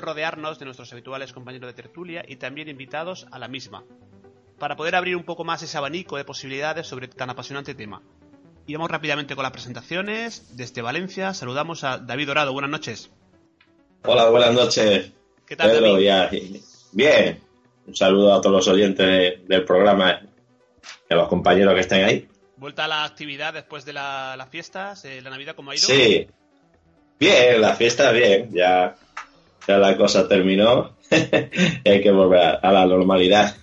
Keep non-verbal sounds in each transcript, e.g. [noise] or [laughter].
rodearnos de nuestros habituales compañeros de tertulia y también invitados a la misma, para poder abrir un poco más ese abanico de posibilidades sobre tan apasionante tema. Y vamos rápidamente con las presentaciones. Desde Valencia saludamos a David Dorado. Buenas noches. Hola, buenas noches. ¿Qué tal, Pedro, David? ya- Bien. Un saludo a todos los oyentes de- del programa y a los compañeros que estén ahí. Vuelta a la actividad después de la- las fiestas, eh, la Navidad, ¿cómo ha ido? Sí. Bien, la fiesta bien. Ya, ya la cosa terminó. [laughs] y hay que volver a, a la normalidad.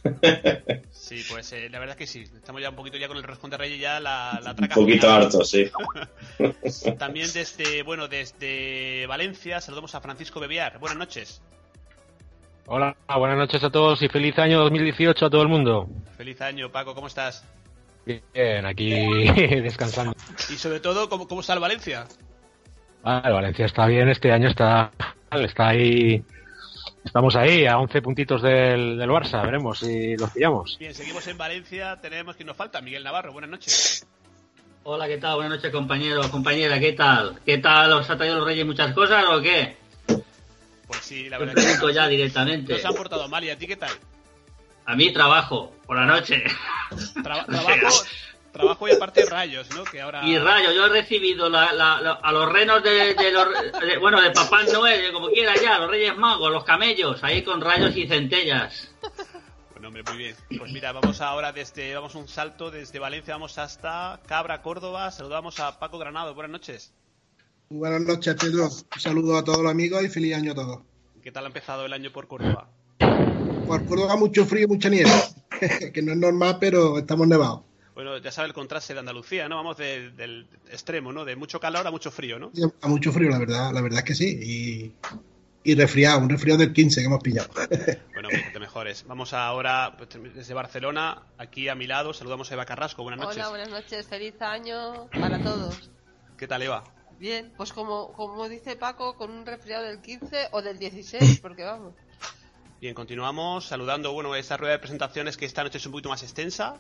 Sí, pues eh, la verdad es que sí. Estamos ya un poquito ya con el Roscón de Reyes, ya la, la Un traca poquito final. harto, sí. [laughs] También desde, bueno, desde Valencia saludamos a Francisco Bebiar. Buenas noches. Hola, buenas noches a todos y feliz año 2018 a todo el mundo. Feliz año, Paco, ¿cómo estás? Bien, aquí [laughs] descansando. Y sobre todo, ¿cómo, cómo está el Valencia? Ah, el Valencia está bien, este año está, está ahí. Estamos ahí a 11 puntitos del, del Barça, veremos si los pillamos. Bien, seguimos en Valencia, tenemos que nos falta Miguel Navarro, buenas noches. Hola, ¿qué tal? Buenas noches, compañeros, compañera, ¿qué tal? ¿Qué tal? ¿Os ha traído los Reyes muchas cosas o qué? Pues sí, la Te verdad pregunto que ya directamente. nos han portado mal. ¿Y a ti qué tal? A mí trabajo, por la noche. Traba- [laughs] trabajo, trabajo y aparte rayos, ¿no? Que ahora... Y rayo, yo he recibido la- la- la- a los renos de, de los, de- bueno, de Papá Noel, como quiera ya, los Reyes Magos, los camellos, ahí con rayos y centellas. Bueno, hombre, muy bien. Pues mira, vamos ahora desde... Vamos un salto desde Valencia, vamos hasta Cabra, Córdoba. Saludamos a Paco Granado. Buenas noches. Muy Buenas noches, Pedro. Un saludo a todos los amigos y feliz año a todos. ¿Qué tal ha empezado el año por Córdoba? Por Córdoba mucho frío y mucha nieve, [laughs] que no es normal, pero estamos nevados. Bueno, ya sabe el contraste de Andalucía, ¿no? Vamos de- del extremo, ¿no? De mucho calor a mucho frío, ¿no? A mucho frío, la verdad, la verdad es que sí. Y, y resfriado, un resfriado del 15 que hemos pillado. [laughs] Bueno, pues te mejores. Vamos ahora pues, desde Barcelona, aquí a mi lado, saludamos a Eva Carrasco. Buenas noches. Hola, buenas noches, feliz año para todos. ¿Qué tal, Eva? Bien, pues como, como dice Paco, con un resfriado del 15 o del 16, [laughs] porque vamos. Bien, continuamos saludando, bueno, esta rueda de presentaciones que esta noche es un poquito más extensa.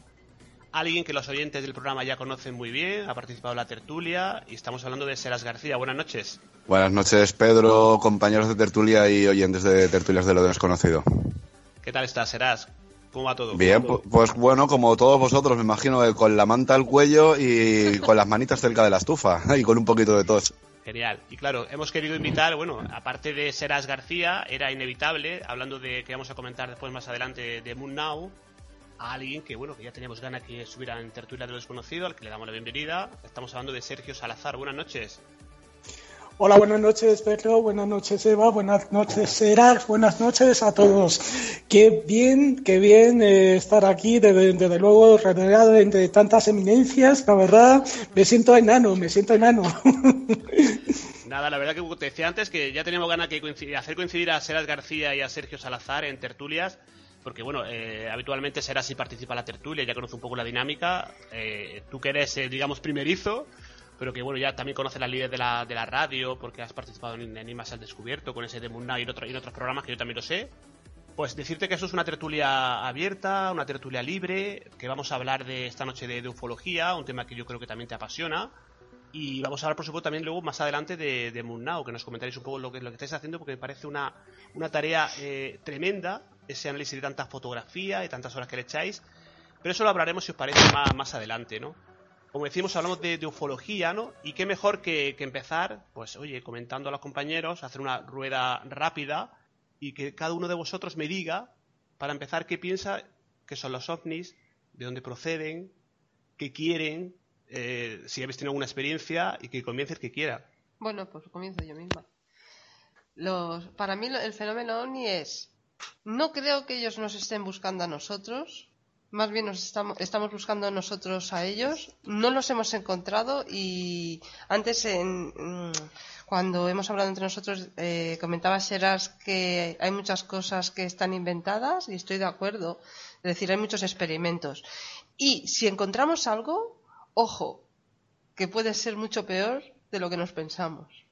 Alguien que los oyentes del programa ya conocen muy bien, ha participado en la tertulia y estamos hablando de Seras García. Buenas noches. Buenas noches, Pedro, compañeros de tertulia y oyentes de tertulias de lo desconocido. ¿Qué tal estás, Seras? ¿Cómo va todo? Bien, pues bueno, como todos vosotros, me imagino que con la manta al cuello y con las manitas cerca de la estufa [laughs] y con un poquito de tos. Genial. Y claro, hemos querido invitar, bueno, aparte de Seras García, era inevitable, hablando de que vamos a comentar después más adelante de Moon Now, a alguien que, bueno, que ya teníamos ganas que estuviera en Tertulia de lo Desconocido, al que le damos la bienvenida. Estamos hablando de Sergio Salazar. Buenas noches. Hola, buenas noches Pedro, buenas noches Eva, buenas noches Serax, buenas noches a todos. Qué bien, qué bien eh, estar aquí, desde, desde luego rodeado entre tantas eminencias, la verdad, me siento enano, me siento enano. [laughs] Nada, la verdad que te decía antes que ya teníamos ganas de coincidir- hacer coincidir a Seras García y a Sergio Salazar en tertulias, porque bueno, eh, habitualmente Seras sí participa la tertulia, ya conoce un poco la dinámica. Eh, tú que eres, eh, digamos, primerizo, pero que bueno, ya también conoces las líderes de la, de la radio, porque has participado en Enigmas al Descubierto, con ese de Moon Knight y en, y otros programas que yo también lo sé. Pues decirte que eso es una tertulia abierta, una tertulia libre, que vamos a hablar de esta noche de, de ufología, un tema que yo creo que también te apasiona. Y vamos a hablar, por supuesto, también luego más adelante de, de Moon Now, que nos comentaréis un poco lo que, lo que estáis haciendo, porque me parece una, una tarea tremenda, ese análisis de tantas fotografías y tantas horas que le echáis. Pero eso lo hablaremos, si os parece, más, más adelante, ¿no? Como decimos, hablamos de, de ufología, ¿no? Y qué mejor que, que empezar, pues, oye, comentando a los compañeros, hacer una rueda rápida y que cada uno de vosotros me diga, para empezar, qué piensa que son los ovnis, de dónde proceden, qué quieren, eh, si habéis tenido alguna experiencia y que comience el que quiera. Bueno, pues comienzo yo misma. los, para mí el fenómeno ovni es, no creo que ellos nos estén buscando a nosotros, más bien nos estamos, estamos buscando nosotros a ellos, no los hemos encontrado y antes mm, cuando hemos hablado entre nosotros eh, comentaba Sheras que hay muchas cosas que están inventadas y estoy de acuerdo, es decir, hay muchos experimentos. Y si encontramos algo, ojo, que puede ser mucho peor de lo que nos pensamos.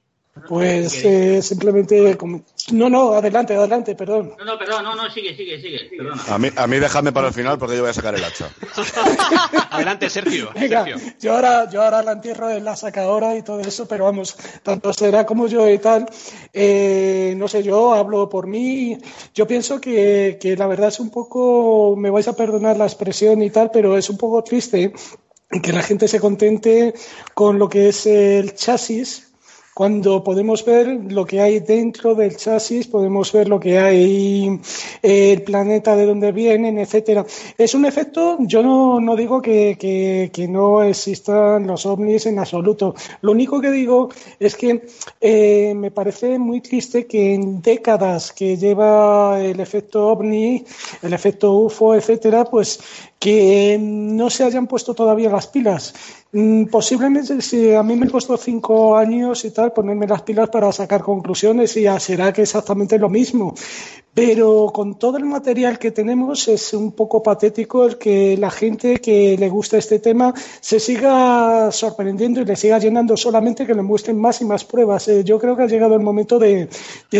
Pues eh, simplemente. como- No, no, adelante, adelante, perdón. No, no, perdón, no, no, sigue, sigue, sigue. Perdona. A mí, a mí déjame para el final porque yo voy a sacar el hacha. [laughs] Adelante, Sergio. [laughs] Venga, Sergio. yo ahora, yo ahora la entierro en la sacadora y todo eso, pero vamos, tanto será como yo y tal, eh, no sé, yo hablo por mí, yo pienso que, que la verdad es un poco, me vais a perdonar la expresión y tal, pero es un poco triste que la gente se contente con lo que es el chasis, cuando podemos ver lo que hay dentro del chasis, podemos ver lo que hay, eh, el planeta de donde vienen, etcétera. Es un efecto, yo no, no digo que, que- que no existan los ovnis en absoluto. Lo único que digo es que eh, me parece muy triste que en décadas que lleva el efecto ovni, el efecto UFO, etcétera, pues que no se hayan puesto todavía las pilas. Mm, Posiblemente si a mí me costó cinco años y tal ponerme las pilas para sacar conclusiones y ya será que exactamente lo mismo. Pero con todo el material que tenemos es un poco patético el que la gente que le gusta este tema se siga sorprendiendo y le siga llenando solamente que le muestren más y más pruebas. Eh, yo creo que ha llegado el momento de,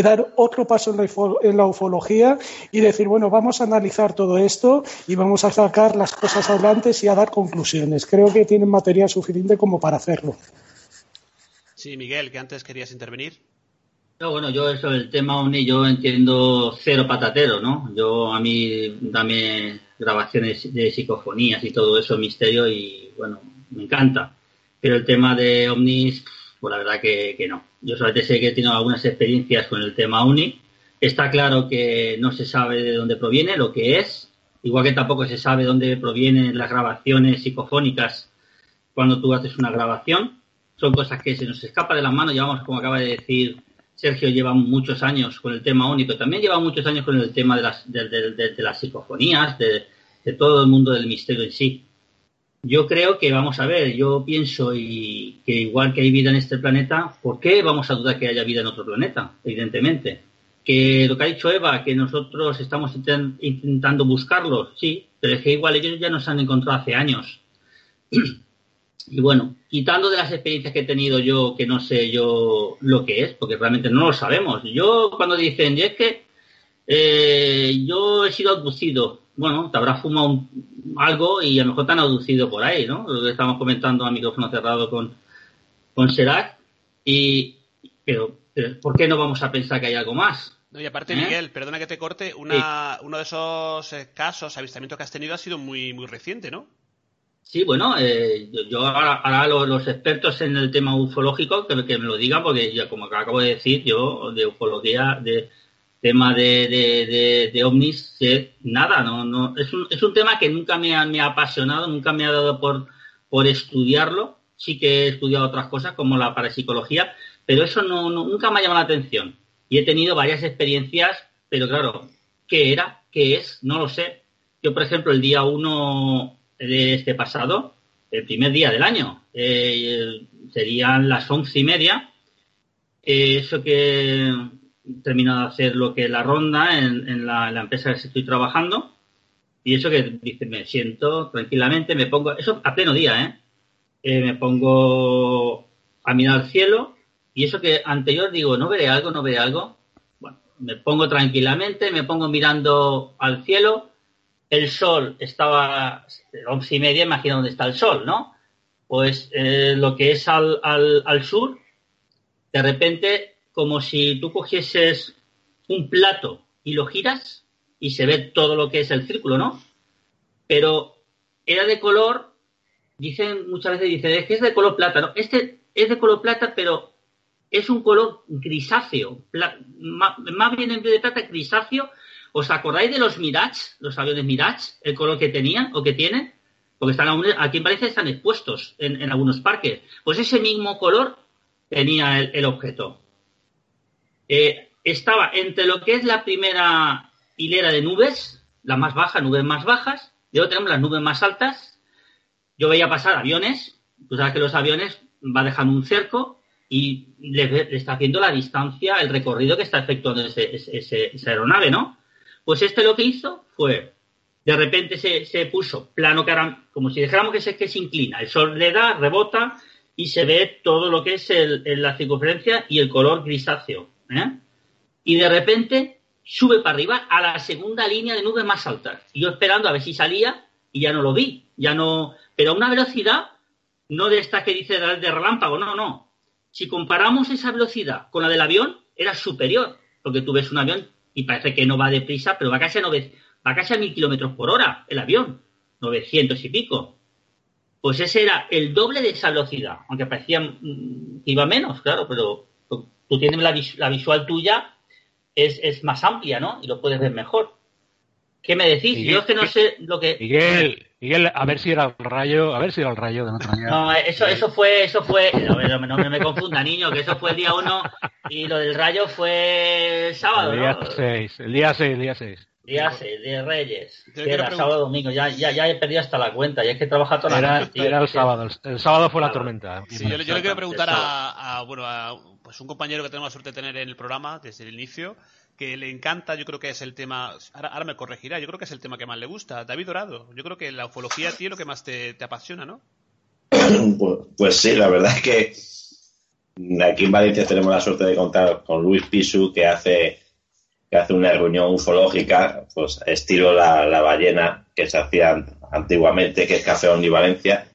dar otro paso en la, en la ufología y decir, bueno, vamos a analizar todo esto y vamos a sacar las cosas adelante y a dar conclusiones. Creo que tienen material suficiente como para hacerlo. Sí, Miguel, que antes querías intervenir. No, bueno, yo eso del tema OVNI yo entiendo cero patatero, ¿no? Yo a mí dame grabaciones de psicofonías y todo eso, misterio, y bueno, me encanta. Pero el tema de ovnis, pues la verdad que, que no. Yo solamente sé que he tenido algunas experiencias con el tema OVNI. Está claro que no se sabe de dónde proviene, lo que es, igual que tampoco se sabe dónde provienen las grabaciones psicofónicas cuando tú haces una grabación. Son cosas que se nos escapa de las manos. Llevamos, como acaba de decir Sergio, lleva muchos años con el tema único. También lleva muchos años con el tema de las, de, las psicofonías, de todo el mundo del misterio en sí. Yo creo que, vamos a ver, yo pienso y que igual que hay vida en este planeta, ¿por qué vamos a dudar que haya vida en otro planeta? Evidentemente. Que lo que ha dicho Eva, que nosotros estamos inten- intentando buscarlos, sí, pero es que igual ellos ya nos han encontrado hace años. [clears throat] Y bueno, quitando de las experiencias que he tenido yo, que no sé yo lo que es, porque realmente no lo sabemos. Yo cuando dicen, y es que eh, yo he sido abducido, bueno, te habrás fumado un- algo y a lo mejor te han abducido por ahí, ¿no? Lo que estamos comentando a micrófono cerrado con, con Serac. Y, pero, ¿por qué no vamos a pensar que hay algo más? No, y aparte, ¿Eh? Miguel, perdona que te corte, una, uno de esos eh, casos, avistamientos que has tenido ha sido muy, muy reciente, ¿no? Sí, bueno, eh, yo, yo ahora, ahora los, los expertos en el tema ufológico que, que me lo digan, porque ya como acabo de decir, yo de ufología, de tema de, de, de, de ovnis, sé nada, no, no, es un, es un tema que nunca me ha, me ha apasionado, nunca me ha dado por, por estudiarlo, sí que he estudiado otras cosas como la parapsicología, pero eso no, no- nunca me ha llamado la atención. Y he tenido varias experiencias, pero claro, ¿qué era? ¿Qué es? No lo sé. Yo, por ejemplo, el día 1 de este pasado, el primer día del año, eh, serían las once y media, eh, eso que he terminado de hacer lo que es la ronda en, la, en la empresa que estoy trabajando, y eso que dice, me siento tranquilamente, me pongo, eso a pleno día, ¿eh? Eh, me pongo a mirar al cielo, y eso que anterior digo, no veré algo, no veré algo, bueno, me pongo tranquilamente, me pongo mirando al cielo, el sol estaba once y media, imagina dónde está el sol, ¿no? Pues eh, lo que es al, al, al sur, de repente, como si tú cogieses un plato y lo giras y se ve todo lo que es el círculo, ¿no? Pero era de color, dicen muchas veces, dicen, es que es de color plata, ¿no? Este es de color plata, pero es un color grisáceo, más bien en vez de plata, grisáceo. ¿Os acordáis de los Mirage, los aviones Mirage, el color que tenían o que tienen? Porque están aún- aquí en Valencia están expuestos en, algunos parques. Pues ese mismo color tenía el, el objeto. Eh, estaba entre lo que es la primera hilera de nubes, la más baja, nubes más bajas, y luego tenemos las nubes más altas. Yo veía pasar aviones, tú sabes que los aviones va dejando un cerco y le, está haciendo la distancia, el recorrido que está efectuando ese- ese- esa aeronave, ¿no? Pues este lo que hizo fue, de repente se, se puso plano, como si dijéramos que se, que se inclina. El sol le da, rebota y se ve todo lo que es el- la circunferencia y el color grisáceo. ¿eh? Y de repente sube para arriba a la segunda línea de nubes más altas. Y yo esperando a ver si salía y ya no lo vi. Ya no, pero a una velocidad no de esta que dice de relámpago, no, no. Si comparamos esa velocidad con la del avión, era superior, porque tú ves un avión y parece que no va deprisa, pero va casi a, va casi a mil kilómetros por hora el avión, 900 y pico. Pues ese era el doble de esa velocidad, aunque parecía mm, que iba menos, claro, pero tú tienes la, la visual tuya, es, es más amplia, ¿no? Y lo puedes ver mejor. ¿Qué me decís? Miguel, Yo es que no sé lo que... Miguel, Miguel, a ver si era el rayo, a ver si era el rayo de Dame. No, eso, eso fue, eso fue, no, no, no me, me confunda, niño, que eso fue el día uno y lo del rayo fue el sábado, el día ¿no? 6, el día 6, el día 6. Día 6, de Reyes. Que era preguntar- sábado domingo, ya, ya, ya he perdido hasta la cuenta, y es que trabaja toda la Era, noche, tío. era el sábado, el, sábado fue la tormenta. Sí, yo, le- yo le quiero preguntar a, bueno, a pues un compañero que tenemos la suerte de tener en el programa desde el inicio, que le encanta, yo creo que es el tema, ahora, ahora me corregirá, yo creo que es el tema que más le gusta, David Dorado. Yo creo que la ufología a ti lo que más te, te apasiona, ¿no? [clears throat] Pues, pues sí, la verdad es que aquí en Valencia tenemos la suerte de contar con Luis Pisu, que hace, que hace una reunión ufológica, pues estilo la, la ballena que se hacía antiguamente, que es Café Omni Valencia.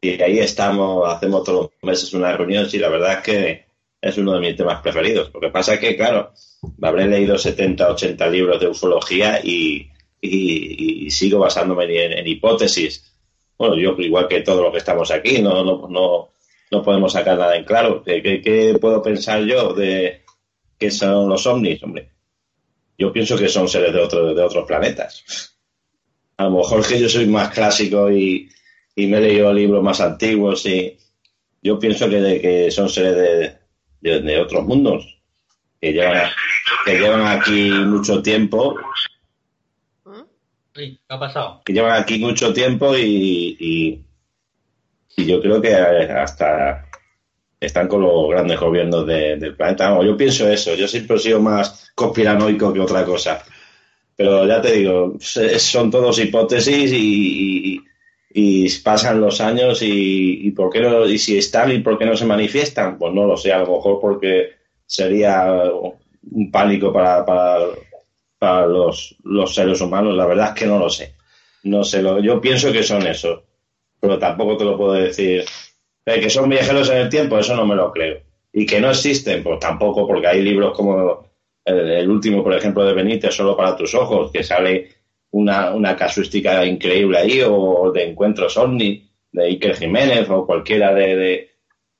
Y ahí estamos, hacemos todos los meses una reunión, y la verdad es que es uno de mis temas preferidos. Lo que pasa es que, claro, habré leído 70, 80 libros de ufología y, y- sigo basándome en, en hipótesis. Bueno, yo igual que todos los que estamos aquí, no, no, no, no podemos sacar nada en claro. ¿Qué, qué- puedo pensar yo de qué son los ovnis? Hombre, yo pienso que son seres de, otro, de otros planetas. A lo mejor que yo soy más clásico y, y me he leído libros más antiguos y yo pienso que, que son seres de, de- de otros mundos que llevan, que llevan aquí mucho tiempo. Sí, ¿Qué ha pasado? que llevan aquí mucho tiempo y, y, y yo creo que hasta están con los grandes gobiernos de- del planeta. Vamos, yo pienso eso, yo siempre he sido más conspiranoico que otra cosa. Pero ya te digo, son todos hipótesis y, y- y pasan los años y, y por qué no, y si están y por qué no se manifiestan, pues no lo sé, a lo mejor porque sería un pánico para, para, para los, los seres humanos, la verdad es que no lo sé. No sé, lo, yo pienso que son eso, pero tampoco te lo puedo decir. Eh, que son viajeros en el tiempo, eso no me lo creo. Y que no existen, pues tampoco, porque hay libros como el, el último, por ejemplo, de Benítez, Solo para tus ojos, que sale una, una casuística increíble ahí, o de encuentros ovni, de Iker Jiménez, o cualquiera de, de,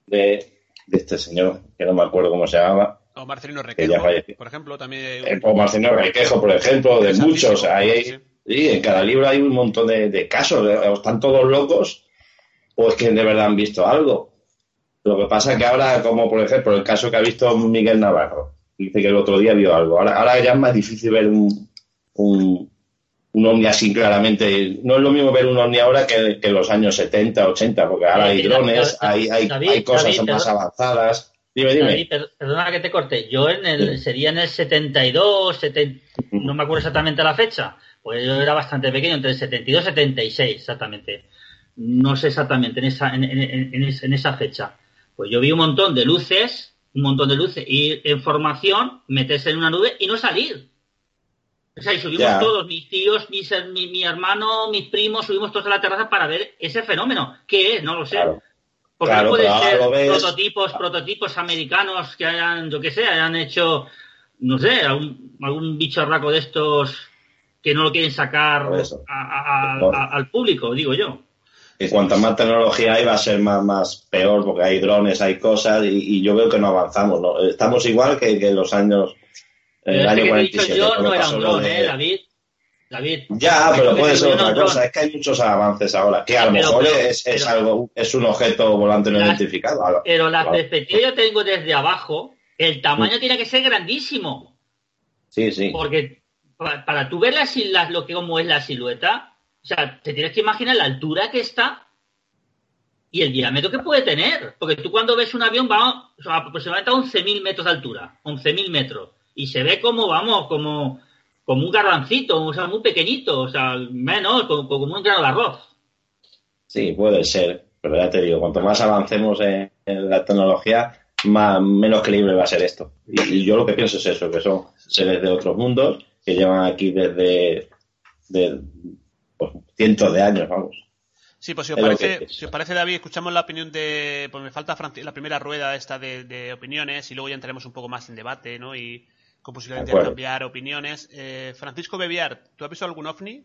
de, de este señor, que no me acuerdo cómo se llamaba. O Marcelino Requejo, por ejemplo, también... Eh, o Marcelino Requejo, por ejemplo, de muchos. Ahí hay- sí. sí, en cada libro hay un montón de, de casos. o están todos locos o es que de verdad han visto algo. Lo que pasa es que ahora, como por ejemplo el caso que ha visto Miguel Navarro, dice que el otro día vio algo. Ahora, ahora ya es más difícil ver un, un, un ovni así claramente. No es lo mismo ver un ovni ahora que, que en los años 70, 80, porque ahora hay drones, hay, hay, David, hay cosas David, más avanzadas. Dime, dime. David, perdona que te corte. Yo en el, sería en el 72, 70, no me acuerdo exactamente la fecha. Pues yo era bastante pequeño, entre el 72 y 76 exactamente. No sé exactamente en esa, en, en- en esa fecha. Pues yo vi un montón de luces, un montón de luces, y en formación, meterse en una nube y no salir. O sea, y subimos todos, mis tíos, mis, her- mi, mi hermano, mis primos, subimos todos a la terraza para ver ese fenómeno. ¿Qué es? No lo sé. Claro. Porque Claro, no pueden ser prototipos, prototipos americanos que hayan, yo qué sé, hayan hecho, no sé, algún, algún bicharraco de estos que no lo quieren sacar a- a- a- al público, digo yo. que cuanta más tecnología hay va a ser más, más peor porque hay drones, hay cosas y, y yo veo que no avanzamos. ¿no? Estamos igual que, que en los años... Pero El año que he dicho 47. yo no era un dron, ¿eh, David? David. Ya, pero puede ser otra cosa. Es que hay muchos avances ahora. Que a lo Pero- mejor pero- es, es pero- algo, es un objeto volante no Las- identificado. Pero la Claro. perspectiva yo tengo desde abajo, el tamaño tiene que ser grandísimo. Sí, sí. Porque para, para tú ver la, sil- la- lo que como es la silueta, o sea, te tienes que imaginar la altura que está y el diámetro que puede tener. Porque tú cuando ves un avión va o sea, aproximadamente a 11.000 metros de altura, 11.000 metros. Y se ve como, vamos, como, como un garbancito, o sea, muy pequeñito, o sea, menos, como, como un grano de arroz. Sí, puede ser. Pero ya te digo, cuanto más avancemos en, en la tecnología, más, menos creíble va a ser esto. Y, y yo lo que pienso es eso, que son seres de otros mundos que llevan aquí desde de, pues, cientos de años, vamos. Sí, pues si os, parece, si os parece, David, escuchamos la opinión de. Pues me falta la primera rueda esta de, de opiniones y luego ya entraremos un poco más en debate, ¿no? Y con posibilidad de cambiar opiniones. Eh, Francisco Bebiar, ¿tú has visto algún ovni?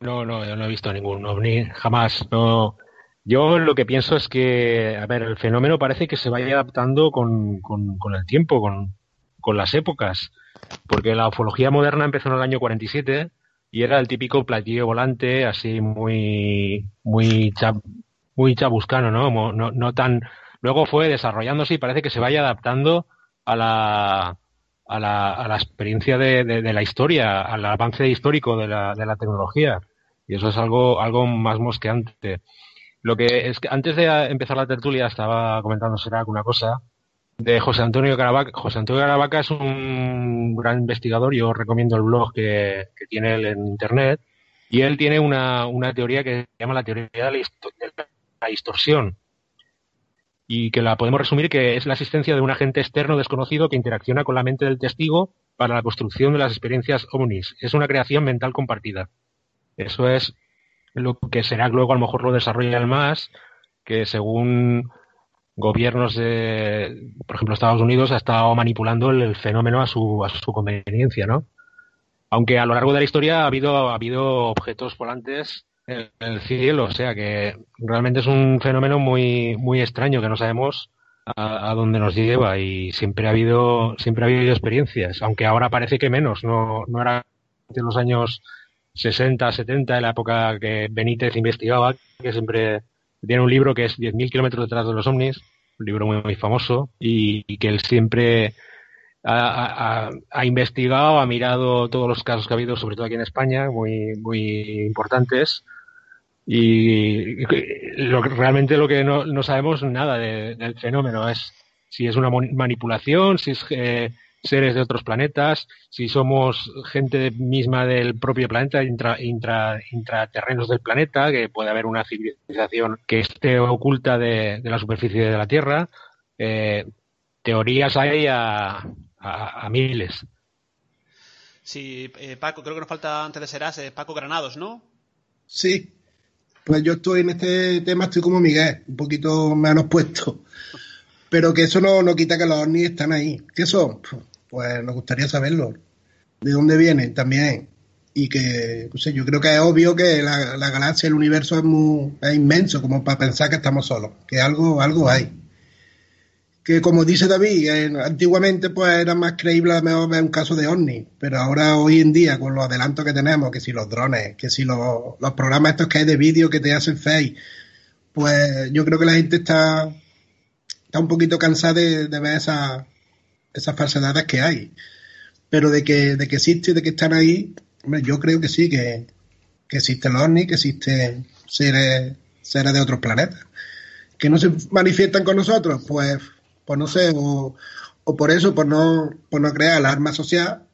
No, no, yo no he visto ningún ovni, jamás. No. Yo lo que pienso es que, a ver, el fenómeno parece que se vaya adaptando con, con- con el tiempo, con, con las épocas. Porque la ufología moderna empezó en el año 47 y era el típico platillo volante, así muy, muy, muy chabuscano, no, no tan. Luego fue desarrollándose y parece que se vaya adaptando a la, a la, a la experiencia de, de- la historia, al avance histórico de la, de la tecnología. Y eso es algo, algo más mosqueante. Lo que es que antes de empezar la tertulia estaba comentando será una cosa de José Antonio Caravaca. José Antonio Caravaca es un gran investigador. Yo recomiendo el blog que, que tiene él en internet. Y él tiene una, una teoría que se llama la teoría de la, de la distorsión. Y que la podemos resumir que es la existencia de un agente externo desconocido que interacciona con la mente del testigo para la construcción de las experiencias ovnis. Es una creación mental compartida. Eso es lo que será luego a lo mejor lo desarrollan más, que según gobiernos de, por ejemplo, Estados Unidos ha estado manipulando el, el fenómeno a su, a su conveniencia, ¿no? Aunque a lo largo de la historia ha habido, ha habido objetos volantes el cielo, o sea que realmente es un fenómeno muy, muy extraño que no sabemos a, a dónde nos lleva y siempre ha habido, siempre ha habido experiencias, aunque ahora parece que menos, no, no era en los años 60, 70, en la época que Benítez investigaba, que siempre tiene un libro que es 10.000 kilómetros detrás de los ovnis, un libro muy, muy famoso, y, que él siempre ha- ha investigado, ha mirado todos los casos que ha habido, sobre todo aquí en España, muy, muy importantes, y lo, realmente lo que no, no sabemos nada de- del fenómeno es si es una manipulación, si es eh, seres de otros planetas, si somos gente misma del propio planeta, intra, intra- intraterrenos del planeta, que puede haber una civilización que esté oculta de, de la superficie de la Tierra. Eh, teorías hay a, a- a miles. Sí, eh, Paco, creo que nos falta antes de Serás, eh, Paco Granados, ¿no? Sí. Pues yo estoy en este tema, estoy como Miguel, un poquito menos puesto. Pero que eso no, no quita que los ovnis están ahí. ¿Qué son? Pues nos gustaría saberlo. ¿De dónde vienen también? Y que, no sé, yo creo que es obvio que la, la galaxia, el universo es, muy, es inmenso como para pensar que estamos solos. Que algo, algo hay. Que como dice David, antiguamente pues era más creíble a lo mejor ver un caso de ovni, pero ahora hoy en día con los adelantos que tenemos, que si los drones, que si los, programas estos que hay de vídeo que te hacen face, pues yo creo que la gente está, está un poquito cansada de, ver esas, esas falsedades que hay. Pero de que, de que existe, de que están ahí, yo creo que sí, que, que existen los ovnis, que existen seres, seres de otros planetas. Que no se manifiestan con nosotros, pues, pues no sé, o, o por eso, por no, por no crear alarma social,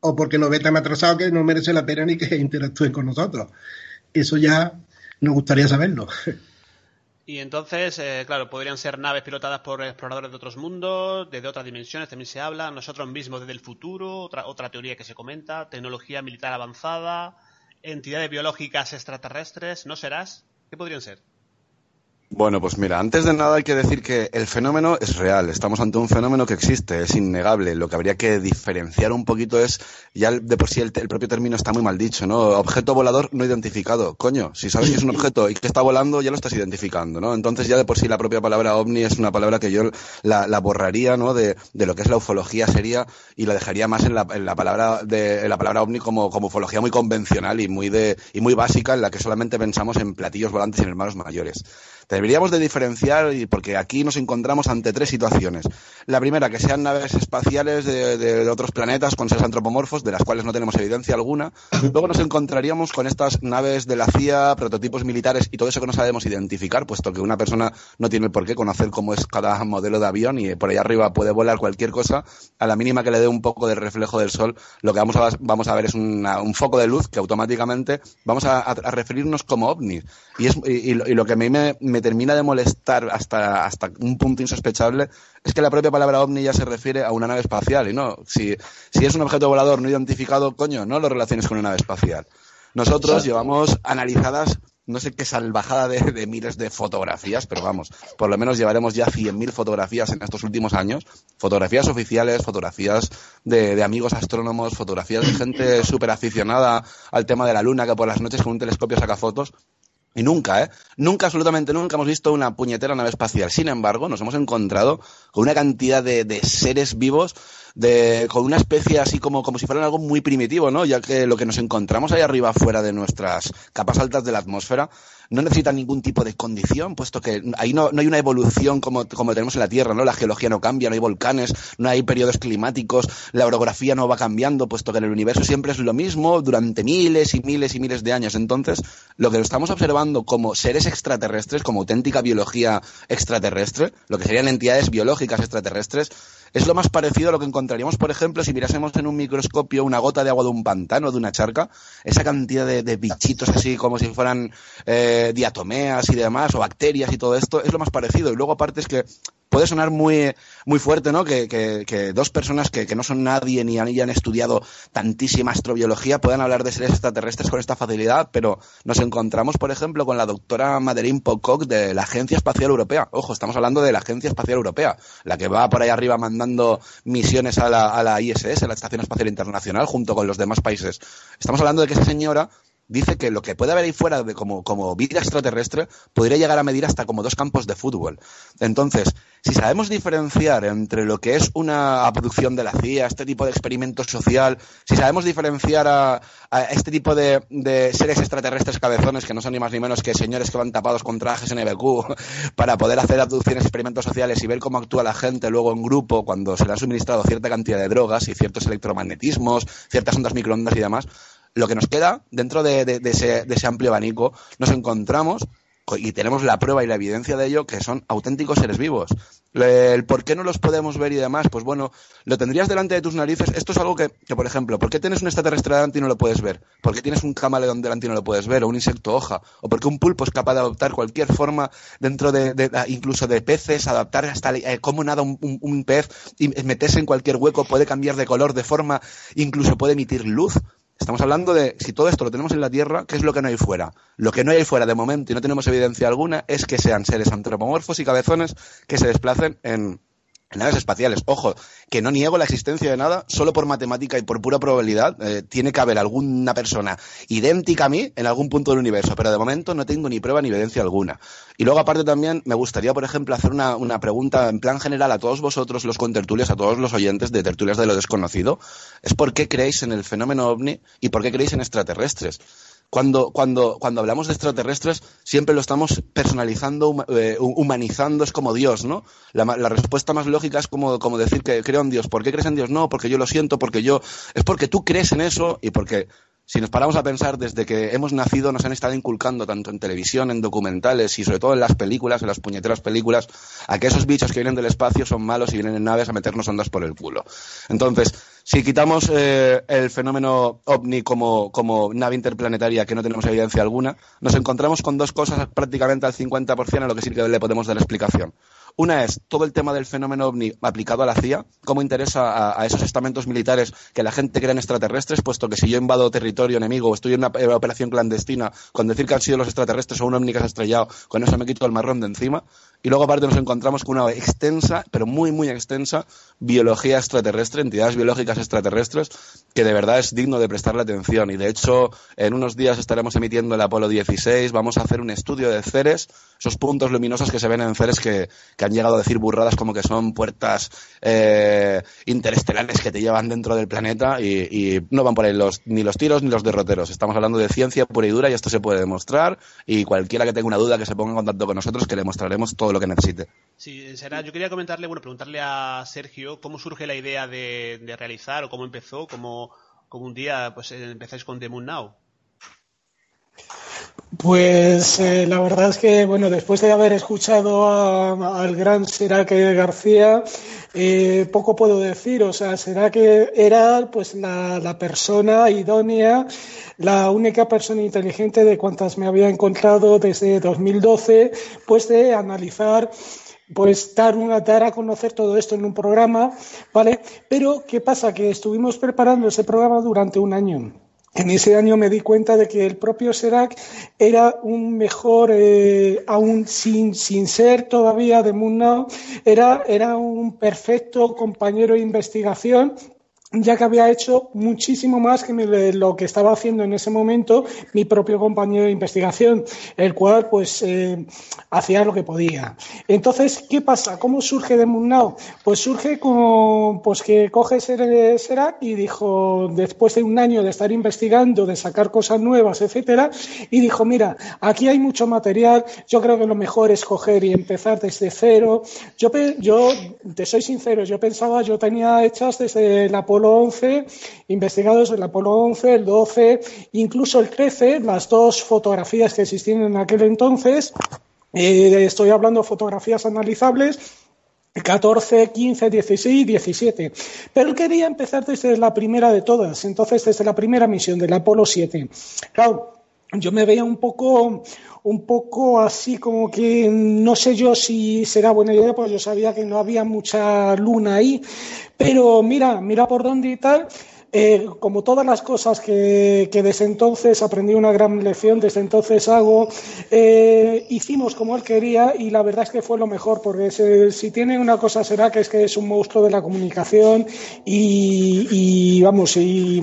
o porque lo ve tan atrasado que no merece la pena ni que [laughs] interactúen con nosotros. Eso ya nos gustaría saberlo. [laughs] Y entonces, eh, claro, podrían ser naves pilotadas por exploradores de otros mundos, desde otras dimensiones también se habla, nosotros mismos desde el futuro, otra, otra teoría que se comenta, tecnología militar avanzada, entidades biológicas extraterrestres, ¿no serás? ¿Qué podrían ser? Bueno, pues mira, antes de nada hay que decir que el fenómeno es real. Estamos ante un fenómeno que existe, es innegable. Lo que habría que diferenciar un poquito es, ya de por sí el, el propio término está muy mal dicho, ¿no? Objeto volador no identificado. Coño, si sabes que es un [laughs] objeto y que está volando, ya lo estás identificando, ¿no? Entonces ya de por sí la propia palabra ovni es una palabra que yo la, la borraría, ¿no? De, de, lo que es la ufología seria y la dejaría más en la, en la palabra de en la palabra ovni como, como ufología muy convencional y muy de y muy básica en la que solamente pensamos en platillos volantes y en hermanos mayores. Deberíamos de diferenciar, y porque aquí nos encontramos ante tres situaciones. La primera, que sean naves espaciales de, de otros planetas con seres antropomorfos, de las cuales no tenemos evidencia alguna. Luego nos encontraríamos con estas naves de la CIA, prototipos militares y todo eso que no sabemos identificar, puesto que una persona no tiene por qué conocer cómo es cada modelo de avión y por ahí arriba puede volar cualquier cosa. A la mínima que le dé un poco de reflejo del sol, lo que vamos a, vamos a ver es un foco de luz que automáticamente vamos a, referirnos como ovnis. Y, es, y, lo, que a mí me, termina de molestar hasta, hasta un punto insospechable es que la propia palabra ovni ya se refiere a una nave espacial. Y no, si, si es un objeto volador no identificado, coño, no lo relaciones con una nave espacial. Nosotros llevamos analizadas no sé qué salvajada de, miles de fotografías, pero vamos, por lo menos llevaremos ya 100.000 fotografías en estos últimos años. Fotografías oficiales, fotografías de, de amigos astrónomos, fotografías de gente [clears throat] súper aficionada al tema de la luna que por las noches con un telescopio saca fotos. Y nunca, ¿eh? Nunca, absolutamente nunca hemos visto una puñetera nave espacial. Sin embargo, nos hemos encontrado con una cantidad de, de seres vivos de, con una especie así como, como si fueran algo muy primitivo, ¿no? Ya que lo que nos encontramos ahí arriba, fuera de nuestras capas altas de la atmósfera, no necesita ningún tipo de condición, puesto que ahí no, no hay una evolución como, como, tenemos en la Tierra, ¿no? La geología no cambia, no hay volcanes, no hay periodos climáticos, la orografía no va cambiando, puesto que en el universo siempre es lo mismo durante miles y miles y miles de años. Entonces, lo que estamos observando como seres extraterrestres, como auténtica biología extraterrestre, lo que serían entidades biológicas extraterrestres, es lo más parecido a lo que encontraríamos, por ejemplo, si mirásemos en un microscopio una gota de agua de un pantano, de una charca, esa cantidad de, bichitos así como si fueran eh, diatomeas y demás, o bacterias y todo esto, es lo más parecido. Y luego aparte es que puede sonar muy, muy fuerte, ¿no? Que, que, dos personas que, que, no son nadie ni han, estudiado tantísima astrobiología puedan hablar de seres extraterrestres con esta facilidad, pero nos encontramos, por ejemplo, con la doctora Madeline Pocock de la Agencia Espacial Europea. Ojo, estamos hablando de la Agencia Espacial Europea, la que va por ahí arriba mandando misiones a la, a la ISS, a la Estación Espacial Internacional, junto con los demás países. Estamos hablando de que esa señora dice que lo que puede haber ahí fuera de como, como vida extraterrestre podría llegar a medir hasta como dos campos de fútbol. Entonces, si sabemos diferenciar entre lo que es una abducción de la CIA, este tipo de experimento social, si sabemos diferenciar a, este tipo de, seres extraterrestres cabezones que no son ni más ni menos que señores que van tapados con trajes NBQ [laughs] para poder hacer abducciones, experimentos sociales y ver cómo actúa la gente luego en grupo cuando se le ha suministrado cierta cantidad de drogas y ciertos electromagnetismos, ciertas ondas microondas y demás, lo que nos queda dentro de, ese, amplio abanico, nos encontramos y tenemos la prueba y la evidencia de ello que son auténticos seres vivos. El por qué no los podemos ver y demás, pues bueno, lo tendrías delante de tus narices. Esto es algo que, por ejemplo, ¿por qué tienes un extraterrestre delante y no lo puedes ver? ¿Por qué tienes un camaleón delante y no lo puedes ver? O un insecto hoja. ¿O por qué un pulpo es capaz de adoptar cualquier forma dentro de, incluso de peces, adaptar hasta eh, cómo nada un, un pez y meterse en cualquier hueco, puede cambiar de color, de forma, incluso puede emitir luz? Estamos hablando de si todo esto lo tenemos en la Tierra, ¿qué es lo que no hay fuera? Lo que no hay fuera de momento y no tenemos evidencia alguna es que sean seres antropomorfos y cabezones que se desplacen en, naves espaciales. Ojo, que no niego la existencia de nada, solo por matemática y por pura probabilidad. Eh, tiene que haber alguna persona idéntica a mí en algún punto del universo, pero de momento no tengo ni prueba ni evidencia alguna. Y luego, aparte, también me gustaría, por ejemplo, hacer una, una pregunta en plan general a todos vosotros, los contertulios, a todos los oyentes de Tertulias de lo Desconocido. Es por qué creéis en el fenómeno ovni y por qué creéis en extraterrestres. Cuando, cuando, cuando hablamos de extraterrestres, siempre lo estamos personalizando, eh, humanizando, es como Dios, ¿no? La, la, respuesta más lógica es como, como decir que creo en Dios. ¿Por qué crees en Dios? No, porque yo lo siento, porque yo. Es porque tú crees en eso y porque si nos paramos a pensar, desde que hemos nacido nos han estado inculcando tanto en televisión, en documentales y sobre todo en las películas, en las puñeteras películas, a que esos bichos que vienen del espacio son malos y vienen en naves a meternos ondas por el culo. Entonces, si quitamos eh, el fenómeno ovni como, nave interplanetaria que no tenemos evidencia alguna, nos encontramos con dos cosas prácticamente al 50% a lo que sí que le podemos dar explicación. Una es todo el tema del fenómeno ovni aplicado a la CIA, cómo interesa a, esos estamentos militares que la gente crea en extraterrestres, puesto que si yo invado territorio enemigo o estoy en una eh, operación clandestina, con decir que han sido los extraterrestres o un ovni que se ha estrellado, con eso me quito el marrón de encima. Y luego aparte nos encontramos con una extensa, pero muy, muy extensa, biología extraterrestre, entidades biológicas extraterrestres, que de verdad es digno de prestarle atención. Y de hecho, en unos días estaremos emitiendo el Apolo 16, vamos a hacer un estudio de Ceres, esos puntos luminosos que se ven en Ceres que, han llegado a decir burradas como que son puertas eh, interestelares que te llevan dentro del planeta y, no van por ahí los, ni los tiros ni los derroteros. Estamos hablando de ciencia pura y dura y esto se puede demostrar y cualquiera que tenga una duda que se ponga en contacto con nosotros que le mostraremos todo lo que necesite. Sí, será. Yo quería comentarle, bueno, preguntarle a Sergio cómo surge la idea de, realizar o cómo empezó, cómo, un día pues empezáis con The Moon Now. Pues eh, la verdad es que, bueno, después de haber escuchado al gran Seraque García, eh, poco puedo decir. O sea, será que era pues la, la, persona idónea, la única persona inteligente de cuantas me había encontrado desde 2012, pues de analizar pues dar una dar a conocer todo esto en un programa, ¿vale? Pero ¿qué pasa? Que estuvimos preparando ese programa durante un año. En ese año me di cuenta de que el propio Serac era un mejor, eh, aún sin, sin ser todavía de Moon era, era un perfecto compañero de investigación ya que había hecho muchísimo más que lo que estaba haciendo en ese momento mi propio compañero de investigación, el cual pues eh, hacía lo que podía. Entonces, ¿qué pasa? ¿Cómo surge de? Pues surge como pues que coge Serac y dijo, después de un año de estar investigando, de sacar cosas nuevas, etcétera, y dijo, mira, aquí hay mucho material, yo creo que lo mejor es coger y empezar desde cero. Yo, yo te soy sincero, yo pensaba, yo tenía hechas desde la 11, investigados el Apolo 11, el 12, incluso el 13, las dos fotografías que existían en aquel entonces. Eh, estoy hablando de fotografías analizables 14, 15, 16 17. Pero él quería empezar desde la primera de todas, entonces desde la primera misión del Apolo 7. Claro, yo me veía un poco, un poco así como que no sé yo si será buena idea, porque yo sabía que no había mucha luna ahí, pero mira, mira por dónde y tal. Eh, como todas las cosas que, desde entonces aprendí una gran lección, desde entonces hago, eh, hicimos como él quería y la verdad es que fue lo mejor, porque si tiene una cosa será que es que es un monstruo de la comunicación y, vamos, y,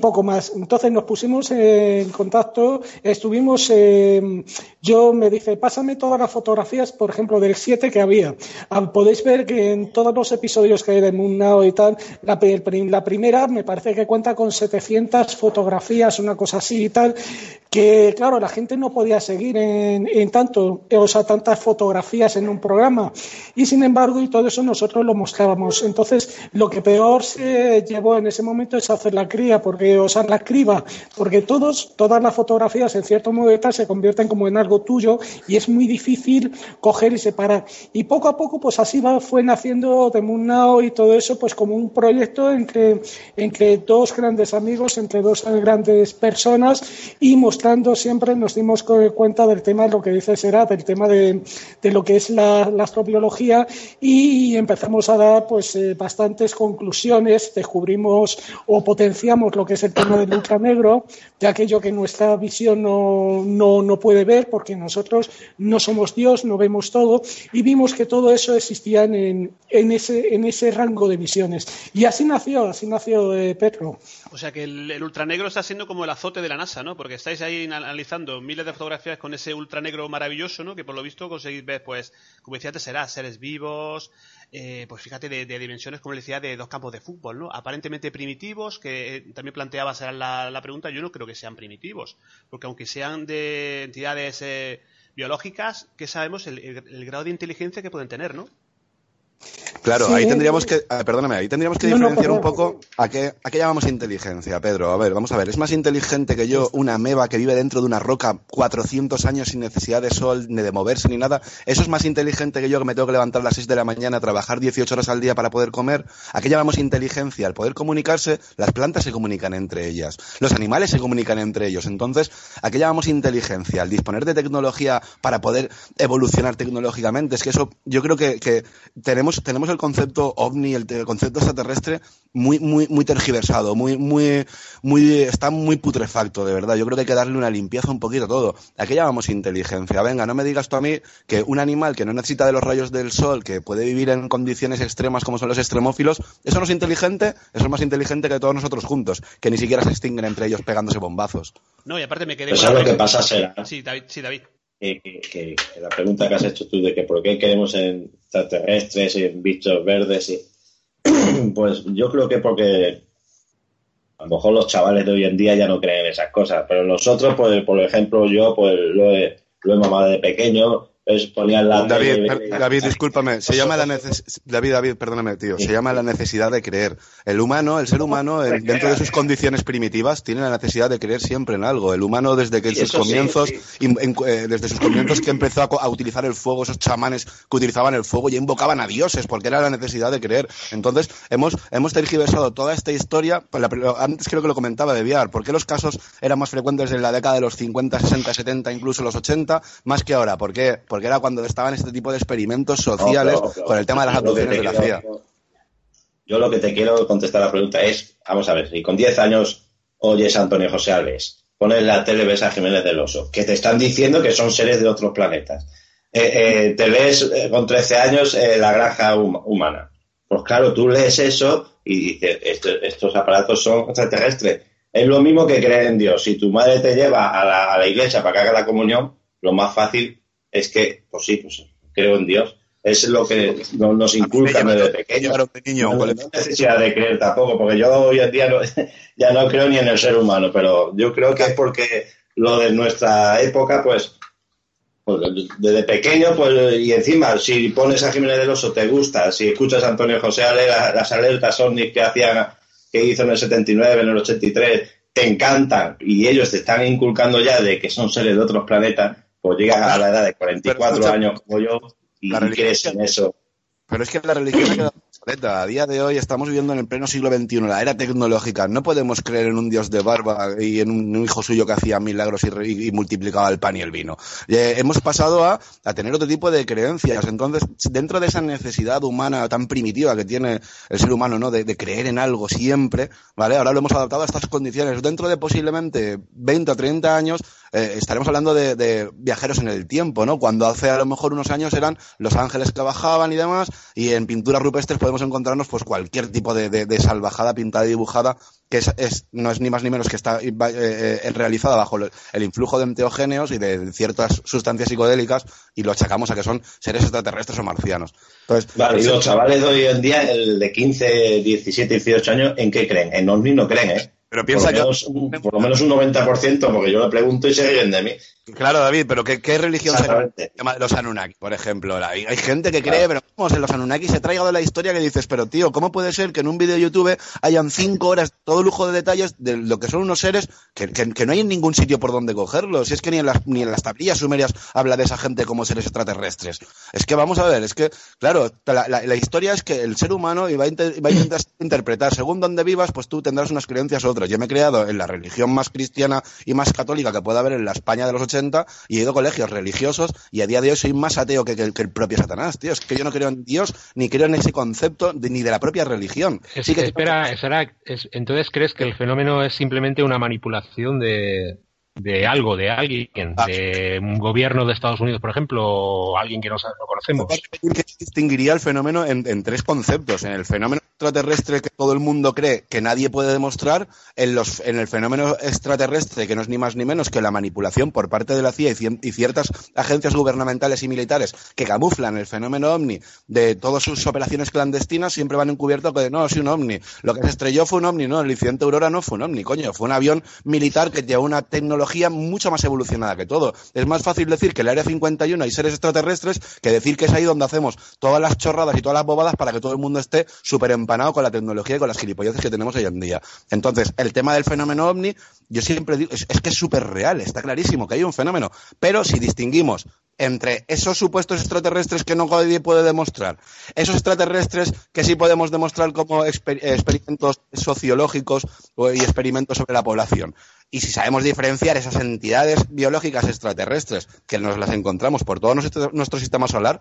poco más. Entonces nos pusimos en contacto, estuvimos, eh, yo me dice, pásame todas las fotografías, por ejemplo, del 7 que había. Ah, podéis ver que en todos los episodios que hay de Moon Now y tal, la, la primera me parece que cuenta con 700 fotografías, una cosa así y tal, que claro, la gente no podía seguir en, tanto, o sea, tantas fotografías en un programa. Y sin embargo, y todo eso nosotros lo mostrábamos. Entonces, lo que peor se llevó en ese momento es hacer la cría, porque, o sea, la criba, porque todos, todas las fotografías en cierto modo tal se convierten como en algo tuyo y es muy difícil coger y separar. Y poco a poco, pues así va, fue naciendo de Moon y todo eso, pues como un proyecto entre, entre dos grandes amigos, entre dos grandes personas y mostrando siempre nos dimos cuenta del tema, lo que dice Será, del tema de, lo que es la, astrobiología y empezamos a dar pues eh, bastantes conclusiones, descubrimos o potenciamos lo que es el tema del ultranegro, de aquello que nuestra visión no, no, no puede ver porque nosotros no somos Dios, no vemos todo y vimos que todo eso existía en, en, ese, en ese rango de visiones. Y así nació, así nació eh, Petro. O sea que el, ultranegro está siendo como el azote de la NASA, ¿no? Porque estáis ahí analizando miles de fotografías con ese ultranegro maravilloso, ¿no? Que por lo visto conseguís ver, pues, como decía antes, será seres vivos, eh, pues fíjate, de, dimensiones, como decía, de dos campos de fútbol, ¿no? Aparentemente primitivos, que eh, también planteaba será la, pregunta, yo no creo que sean primitivos, porque aunque sean de entidades eh, biológicas, ¿qué sabemos el grado de inteligencia que pueden tener, ¿no? Claro, ahí tendríamos que, ah, perdóname, ahí tendríamos que diferenciar un poco a qué, a qué llamamos inteligencia, Pedro. A ver, vamos a ver, ¿es más inteligente que yo una meba que vive dentro de una roca 400 años sin necesidad de sol, ni de moverse, ni nada? ¿Eso es más inteligente que yo que me tengo que levantar a las 6 de la mañana, a trabajar 18 horas al día para poder comer? ¿A qué llamamos inteligencia? Al poder comunicarse, las plantas se comunican entre ellas, los animales se comunican entre ellos. Entonces, ¿a qué llamamos inteligencia? Al disponer de tecnología para poder evolucionar tecnológicamente. Es que eso, yo creo que, que tenemos tenemos, tenemos el concepto ovni, el, el concepto extraterrestre muy, muy, muy tergiversado, muy, muy, muy, está muy putrefacto, de verdad. Yo creo que hay que darle una limpieza un poquito a todo. ¿A qué llamamos inteligencia? Venga, no me digas tú a mí que un animal que no necesita de los rayos del sol, que puede vivir en condiciones extremas como son los extremófilos, eso no es inteligente, eso es más inteligente que todos nosotros juntos, que ni siquiera se extinguen entre ellos pegándose bombazos. No, y aparte me quedé Pues con ¿sabes la lo que pasa, Sera? Sí, David. Sí, David. Que, la pregunta que has hecho tú de que por qué queremos en extraterrestres y en bichos verdes y [clears throat] pues yo creo que porque a lo mejor los chavales de hoy en día ya no creen en esas cosas pero nosotros pues por ejemplo yo pues lo he, lo he mamado de pequeño la David, tele- per- David, discúlpame, se llama la neces David, David, perdóname, tío, se llama la necesidad de creer. El humano, el ser humano, el- dentro de sus condiciones primitivas, tiene la necesidad de creer siempre en algo. El humano, desde que en Sí, sus comienzos, sí. in- en- eh, desde sus comienzos que empezó a, utilizar el fuego, esos chamanes que utilizaban el fuego, ya invocaban a dioses, porque era la necesidad de creer. Entonces, hemos, hemos tergiversado toda esta historia. pues la- antes creo que lo comentaba de Viar, ¿por qué los casos eran más frecuentes en la década de los 50, 60, 70, incluso los 80, más que ahora? ¿Por qué? Porque era cuando estaban este tipo de experimentos sociales No, pero- pero- con el tema de las abducciones de la CIA. Yo lo que te quiero contestar a la pregunta es, vamos a ver, si con 10 años oyes a Antonio José Alves, pones la tele, ves a Jiménez del Oso, que te están diciendo que son seres de otros planetas. Eh, eh, te ves eh, con 13 años eh, la granja hum- humana. Pues claro, tú lees eso y dices, "Esto- estos aparatos son extraterrestres. Es lo mismo que creer en Dios. Si tu madre te lleva a la, a la iglesia para que haga la comunión, lo más fácil es que, pues sí, pues creo en Dios. Es lo que no- nos inculcan desde pequeños. Niño No, no hay necesidad de creer tampoco, porque yo hoy en día no- [laughs] ya no creo ni en el ser humano, pero yo creo que es porque lo de nuestra época, pues, pues, desde pequeño, pues, y encima, si pones a Jiménez del Oso, te gusta, si escuchas a Antonio José Ale, la- las alertas ovnis que hacían, que hizo en el 79, en el 83, te encantan, y ellos te están inculcando ya de que son seres de otros planetas, llegas a la edad de 44 escucha, años como yo, y la religión- crees en eso. Pero es que la religión ha quedado A día de hoy estamos viviendo en el pleno siglo XXI, la era tecnológica. No podemos creer en un dios de barba y en un, hijo suyo que hacía milagros y, re- y multiplicaba el pan y el vino. Eh, hemos pasado a, a tener otro tipo de creencias. Entonces, dentro de esa necesidad humana tan primitiva que tiene el ser humano, ¿no? De, creer en algo siempre, ¿vale? Ahora lo hemos adaptado a estas condiciones. Dentro de posiblemente 20 o 30 años, eh, estaremos hablando de, de viajeros en el tiempo, ¿no? Cuando hace a lo mejor unos años eran los ángeles que bajaban y demás, y en pinturas rupestres podemos encontrarnos pues cualquier tipo de, de- de salvajada pintada y dibujada que es, es- no es ni más ni menos que está eh, eh, realizada bajo el, influjo de enteogéneos y de ciertas sustancias psicodélicas y lo achacamos a que son seres extraterrestres o marcianos. Entonces, Vale, y los chavales de hoy en día, el de 15, 17, 18 años, ¿en qué creen? En ovnis no creen, ¿eh? Pero piensa por, lo que- menos, un- por lo menos un 90%, porque yo le pregunto y se ríen de mí. Claro, David, pero ¿qué, qué religión de los Anunnaki, por ejemplo? Hay, hay gente que cree, pero vamos, en los Anunnaki se traiga de la historia que dices, pero tío, ¿cómo puede ser que en un vídeo de YouTube hayan cinco horas, todo lujo de detalles de lo que son unos seres que, que- que no hay en ningún sitio por donde cogerlos? Si es que ni en, las, ni en las tablillas sumerias habla de esa gente como seres extraterrestres. Es que vamos a ver, es que, claro, la, la- la historia es que el ser humano iba a, inter- va a intentar [clears throat] interpretar según donde vivas, pues tú tendrás unas creencias u otras. Yo me he creado en la religión más cristiana y más católica que pueda haber en la España de los 80 y he ido a colegios religiosos y a día de hoy soy más ateo que, que- que el propio Satanás, tío. Es que yo no creo en Dios ni creo en ese concepto de- ni de la propia religión. Es- Sí que- espera, Sara, es- entonces crees que el fenómeno es simplemente una manipulación de, de algo, de alguien, Ah. de un gobierno de Estados Unidos, por ejemplo, o alguien que no, no conocemos. que distinguiría el fenómeno en, en tres conceptos. En el fenómeno extraterrestre que todo el mundo cree que nadie puede demostrar, en, los, en el fenómeno extraterrestre que no es ni más ni menos que la manipulación por parte de la CIA y, cien- y ciertas agencias gubernamentales y militares que camuflan el fenómeno ovni de todas sus operaciones clandestinas, siempre van encubiertos que no, sí un ovni. Lo que se estrelló fue un ovni, no, el incidente Aurora no fue un ovni, coño, fue un avión militar que llevó una tecnología mucho más evolucionada que todo. Es más fácil decir que en el Área 51 hay seres extraterrestres que decir que es ahí donde hacemos todas las chorradas y todas las bobadas para que todo el mundo esté súper empanado con la tecnología y con las gilipolleces que tenemos hoy en día. Entonces, el tema del fenómeno ovni, yo siempre digo, es, que es súper real, está clarísimo que hay un fenómeno. Pero si distinguimos entre esos supuestos extraterrestres que no nadie puede demostrar, esos extraterrestres que sí podemos demostrar como exper- experimentos sociológicos y experimentos sobre la población. Y si sabemos diferenciar esas entidades biológicas extraterrestres, que nos las encontramos por todo nuestro, sistema solar,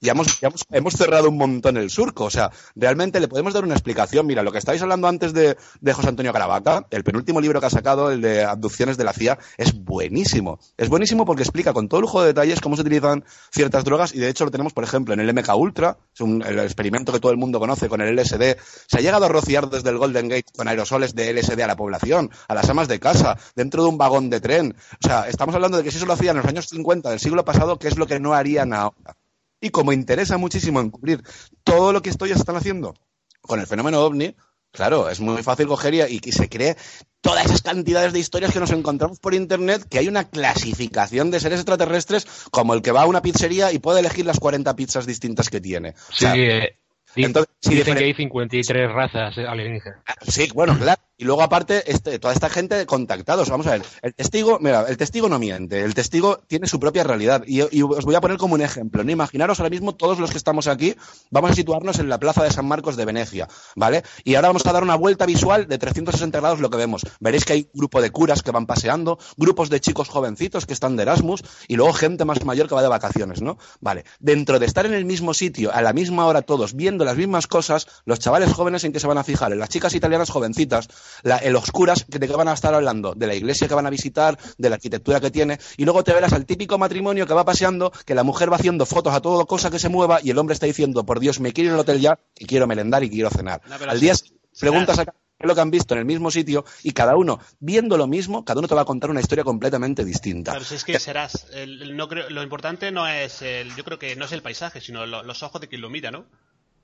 ya hemos, ya hemos, hemos cerrado un montón el surco. O sea, realmente le podemos dar una explicación. Mira, lo que estáis hablando antes de, de José Antonio Caravaca, el penúltimo libro que ha sacado, el de abducciones de la CIA, es buenísimo. Es buenísimo porque explica con todo lujo de detalles cómo se utilizan ciertas drogas y de hecho lo tenemos, por ejemplo, en el MK Ultra, es un, el experimento que todo el mundo conoce con el LSD. Se ha llegado a rociar desde el Golden Gate con aerosoles de LSD a la población, a las amas de casa, dentro de un vagón de tren. O sea, estamos hablando de que si eso lo hacían en los años 50 del siglo pasado, ¿qué es lo que no harían ahora? Y como interesa muchísimo encubrir todo lo que esto ya están haciendo con el fenómeno ovni, claro, es muy fácil coger y, y se cree todas esas cantidades de historias que nos encontramos por internet, que hay una clasificación de seres extraterrestres como el que va a una pizzería y puede elegir las 40 pizzas distintas que tiene. Sí, eh, entonces, si dicen que hay 53 razas alienígenas. Sí, bueno, claro. Y luego, aparte, este, toda esta gente contactados. Vamos a ver. El testigo, mira, el testigo no miente. El testigo tiene su propia realidad. Y, y os voy a poner como un ejemplo. ¿no? Imaginaros ahora mismo todos los que estamos aquí, vamos a situarnos en la plaza de San Marcos de Venecia, ¿vale? Y ahora vamos a dar una vuelta visual de 360 grados lo que vemos. Veréis que hay un grupo de curas que van paseando, grupos de chicos jovencitos que están de Erasmus y luego gente más mayor que va de vacaciones, ¿no? Vale. Dentro de estar en el mismo sitio, a la misma hora todos, viendo las mismas cosas, los chavales jóvenes en qué se van a fijar, en las chicas italianas jovencitas, la, en los curas que de qué van a estar hablando, de la iglesia que van a visitar, de la arquitectura que tiene, y luego te verás al típico matrimonio que va paseando, que la mujer va haciendo fotos a todo cosa que se mueva y el hombre está diciendo, por Dios, me quiero ir al hotel ya y quiero merendar y quiero cenar. No, al día preguntas a es lo que han visto en el mismo sitio y cada uno viendo lo mismo, cada uno te va a contar una historia completamente distinta. Claro, si es que serás. el- el- no creo, lo importante no es el. Yo creo que no es el paisaje, sino lo- los ojos de quien lo mira, ¿no?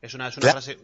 Es una, es una Claro. frase.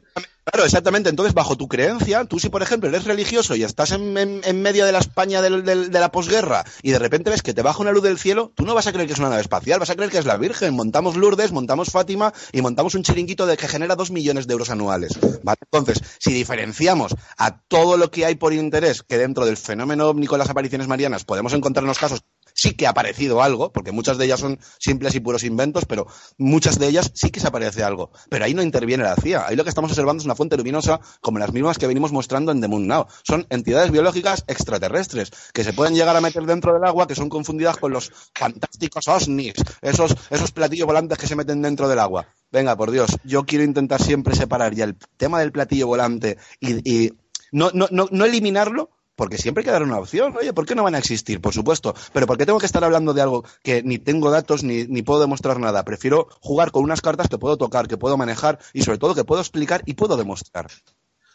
Claro, exactamente. Entonces, bajo tu creencia, tú si, por ejemplo, eres religioso y estás en, en- en medio de la España del- del- de la posguerra y de repente ves que te baja una luz del cielo, tú no vas a creer que es una nave espacial, vas a creer que es la Virgen. Montamos Lourdes, montamos Fátima y montamos un chiringuito de que genera dos millones de euros anuales. ¿vale? Entonces, si diferenciamos a todo lo que hay por interés, que dentro del fenómeno ovni con las apariciones marianas podemos encontrarnos casos sí que ha aparecido algo, porque muchas de ellas son simples y puros inventos, pero muchas de ellas sí que se aparece algo. Pero ahí no interviene la CIA. Ahí lo que estamos observando es una fuente luminosa como las mismas que venimos mostrando en The Moon Now. Son entidades biológicas extraterrestres que se pueden llegar a meter dentro del agua, que son confundidas con los fantásticos OSNIs, esos, esos platillos volantes que se meten dentro del agua. Venga, por Dios, yo quiero intentar siempre separar ya el tema del platillo volante y, y no, no, no, no eliminarlo, porque siempre hay que dar una opción. Oye, ¿por qué no van a existir? Por supuesto. Pero ¿por qué tengo que estar hablando de algo que ni tengo datos ni, ni puedo demostrar nada? Prefiero jugar con unas cartas que puedo tocar, que puedo manejar y sobre todo que puedo explicar y puedo demostrar.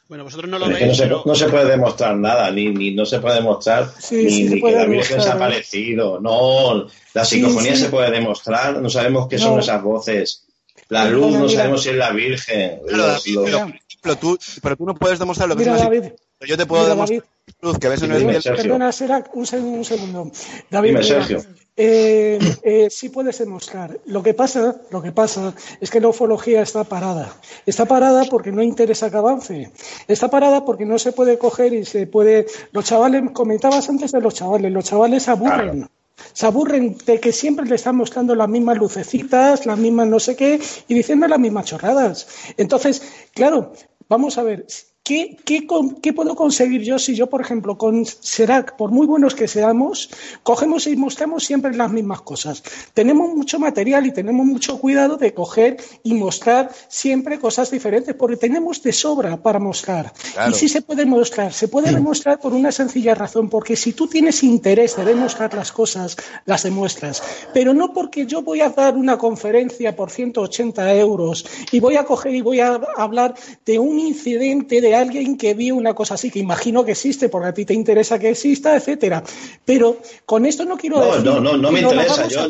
Bueno, vosotros no lo no, veis, se, pero. no se puede demostrar nada, ni, ni no se puede demostrar Sí, ni, sí se ni puede que la Virgen se ha aparecido. No, la psicofonía sí. se puede demostrar, no sabemos qué No. son esas voces. La luz, no sabemos si es la Virgen. Claro, Los- pero, ejemplo, tú, pero tú no puedes demostrar lo que Mira, es una David, psicofonía. Yo te puedo mira, demostrar luz que ves en Dime. Perdona, Serac, un, un segundo. David, Dime, mira, Sergio. eh, eh, sí puedes demostrar. Lo que pasa, lo que pasa es que la ufología está parada. Está parada porque no interesa que avance. Está parada porque no se puede coger y se puede. Los chavales, comentabas antes de los chavales, los chavales aburren. Se aburren de que siempre le están mostrando las mismas lucecitas, las mismas no sé qué, y diciendo las mismas chorradas. Entonces, claro, vamos a ver, ¿qué, qué, con- qué puedo conseguir yo si yo, por ejemplo, con Serac, por muy buenos que seamos, cogemos y mostramos siempre las mismas cosas? Tenemos mucho material y tenemos mucho cuidado de coger y mostrar siempre cosas diferentes, porque tenemos de sobra para mostrar. Claro. Y sí se puede mostrar, se puede demostrar por una sencilla razón, porque si tú tienes interés de demostrar las cosas, las demuestras. Pero no porque yo voy a dar una conferencia por 180 euros y voy a coger y voy a hablar de un incidente de alguien que vio una cosa así, que imagino que existe, porque a ti te interesa que exista, etcétera. Pero con esto no quiero No, decir no, no, me interesa. Yo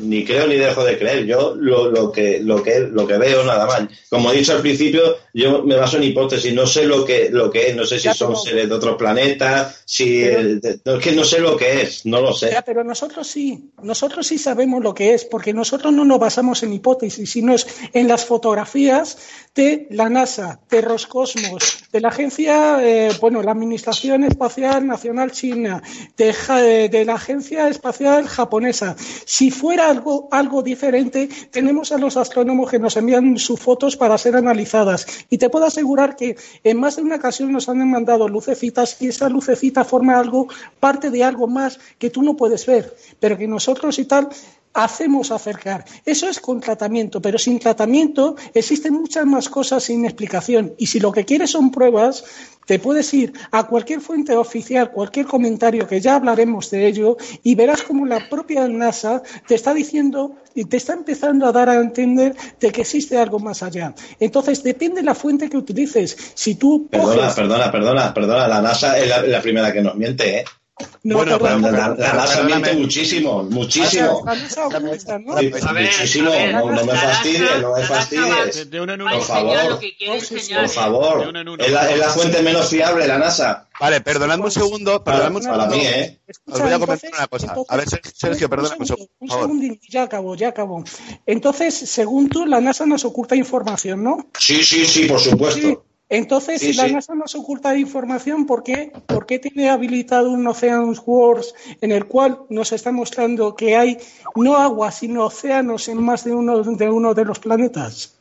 ni, creo ni dejo de creer. Yo lo, lo que lo que lo que veo nada más. Como he dicho al principio, yo me baso en hipótesis. No sé lo que lo que es. No sé si Ya, son pero- seres de otros planetas. Si Pero- el- de- no, es que no sé lo que es. No lo sé. Ya, pero nosotros sí, nosotros sí sabemos lo que es, porque nosotros no nos basamos en hipótesis, sino es en las fotografías de la NASA, de Roscosmos, de la agencia, eh, bueno, la Administración Espacial Nacional China, eh, de la Agencia Espacial Japonesa. Si fuera algo, algo diferente, tenemos a los astrónomos que nos envían sus fotos para ser analizadas. Y te puedo asegurar que en más de una ocasión nos han mandado lucecitas y esa lucecita forma algo, parte de algo más que tú no puedes ver, pero que nosotros y tal hacemos acercar. Eso es con tratamiento, pero sin tratamiento existen muchas más cosas sin explicación. Y si lo que quieres son pruebas, te puedes ir a cualquier fuente oficial, cualquier comentario, que ya hablaremos de ello, y verás como la propia NASA te está diciendo y te está empezando a dar a entender de que existe algo más allá. Entonces, depende de la fuente que utilices. Si tú. Perdona, perdona, perdona, perdona. La NASA es la primera que nos miente, ¿eh? No, bueno, perdón, la, la, la NASA miente muchísimo, muchísimo. Muchísimo, no, me fastidies, no me fastidies. De, de uno en Va a uno. Por enseñar favor. Por favor, es la, es la fuente menos fiable, la NASA. Vale, perdonadme un segundo, Para, perdonadme un para segundo. mí, ¿eh? Os voy a entonces- comentar una cosa. A ver, Ser- Sergio, perdóname un un segundo, segundo, un segundín, ya acabó, ya acabó. Entonces, según tú, la NASA nos oculta información, ¿no? Sí, sí, sí, por Sí. supuesto. Entonces, Sí, si la sí. NASA nos oculta información, ¿por qué, ¿por qué tiene habilitado un Oceanus Wars en el cual nos está mostrando que hay no agua, sino océanos en más de uno de, uno de los planetas?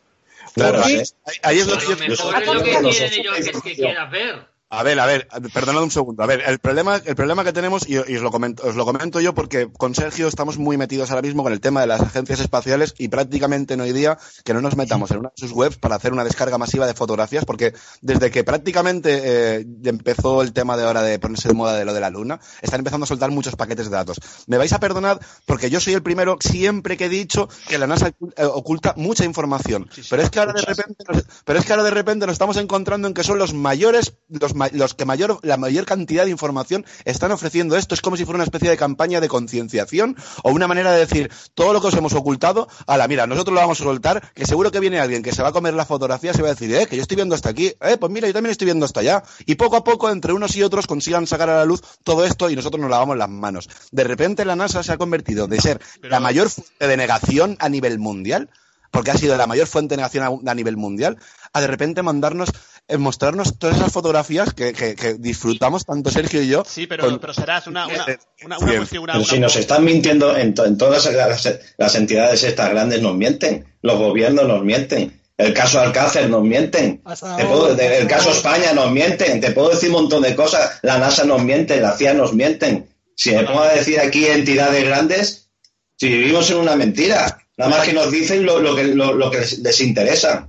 Claro, ahí, ahí es lo que yo mejor pienso. es lo que Los quieren ellos que, que oficiales. quieras ver. A ver, a ver, perdonad un segundo. A ver, el problema, el problema que tenemos, y, y os, lo comento, os lo comento yo porque con Sergio estamos muy metidos ahora mismo con el tema de las agencias espaciales y prácticamente no hay día que no nos metamos en una de sus webs para hacer una descarga masiva de fotografías porque desde que prácticamente eh, empezó el tema de ahora de ponerse de moda de lo de la luna, están empezando a soltar muchos paquetes de datos. Me vais a perdonar porque yo soy el primero siempre que he dicho que la NASA eh, oculta mucha información. Sí, sí, pero es que ahora de repente nos- pero es que ahora de repente nos estamos encontrando en que son los mayores, los, los que mayor, la mayor cantidad de información están ofreciendo esto. Es como si fuera una especie de campaña de concienciación o una manera de decir todo lo que os hemos ocultado, a la mira, nosotros lo vamos a soltar, que seguro que viene alguien que se va a comer la fotografía y se va a decir, eh, que yo estoy viendo hasta aquí, eh, pues mira, yo también estoy viendo hasta allá. Y poco a poco, entre unos y otros, consigan sacar a la luz todo esto y nosotros nos lavamos las manos. De repente la NASA se ha convertido de ser Pero- la mayor fuente de negación a nivel mundial porque ha sido la mayor fuente de negación a, a nivel mundial, a de repente mandarnos, eh, mostrarnos todas esas fotografías que, que- que disfrutamos tanto Sergio y yo. Sí, pero, con- pero serás una, una, Eh, una, una cuestión, Pero una- si nos están mintiendo en, to- en todas las, las entidades estas grandes, nos mienten. Los gobiernos nos mienten. El caso Alcácer nos mienten. Te puedo- el caso España nos mienten. Te puedo decir un montón de cosas. La NASA nos miente, la CIA nos mienten. Si me pongo a decir aquí entidades grandes, si vivimos en una mentira. Nada más que nos dicen lo, lo que, lo, lo que les, les interesa.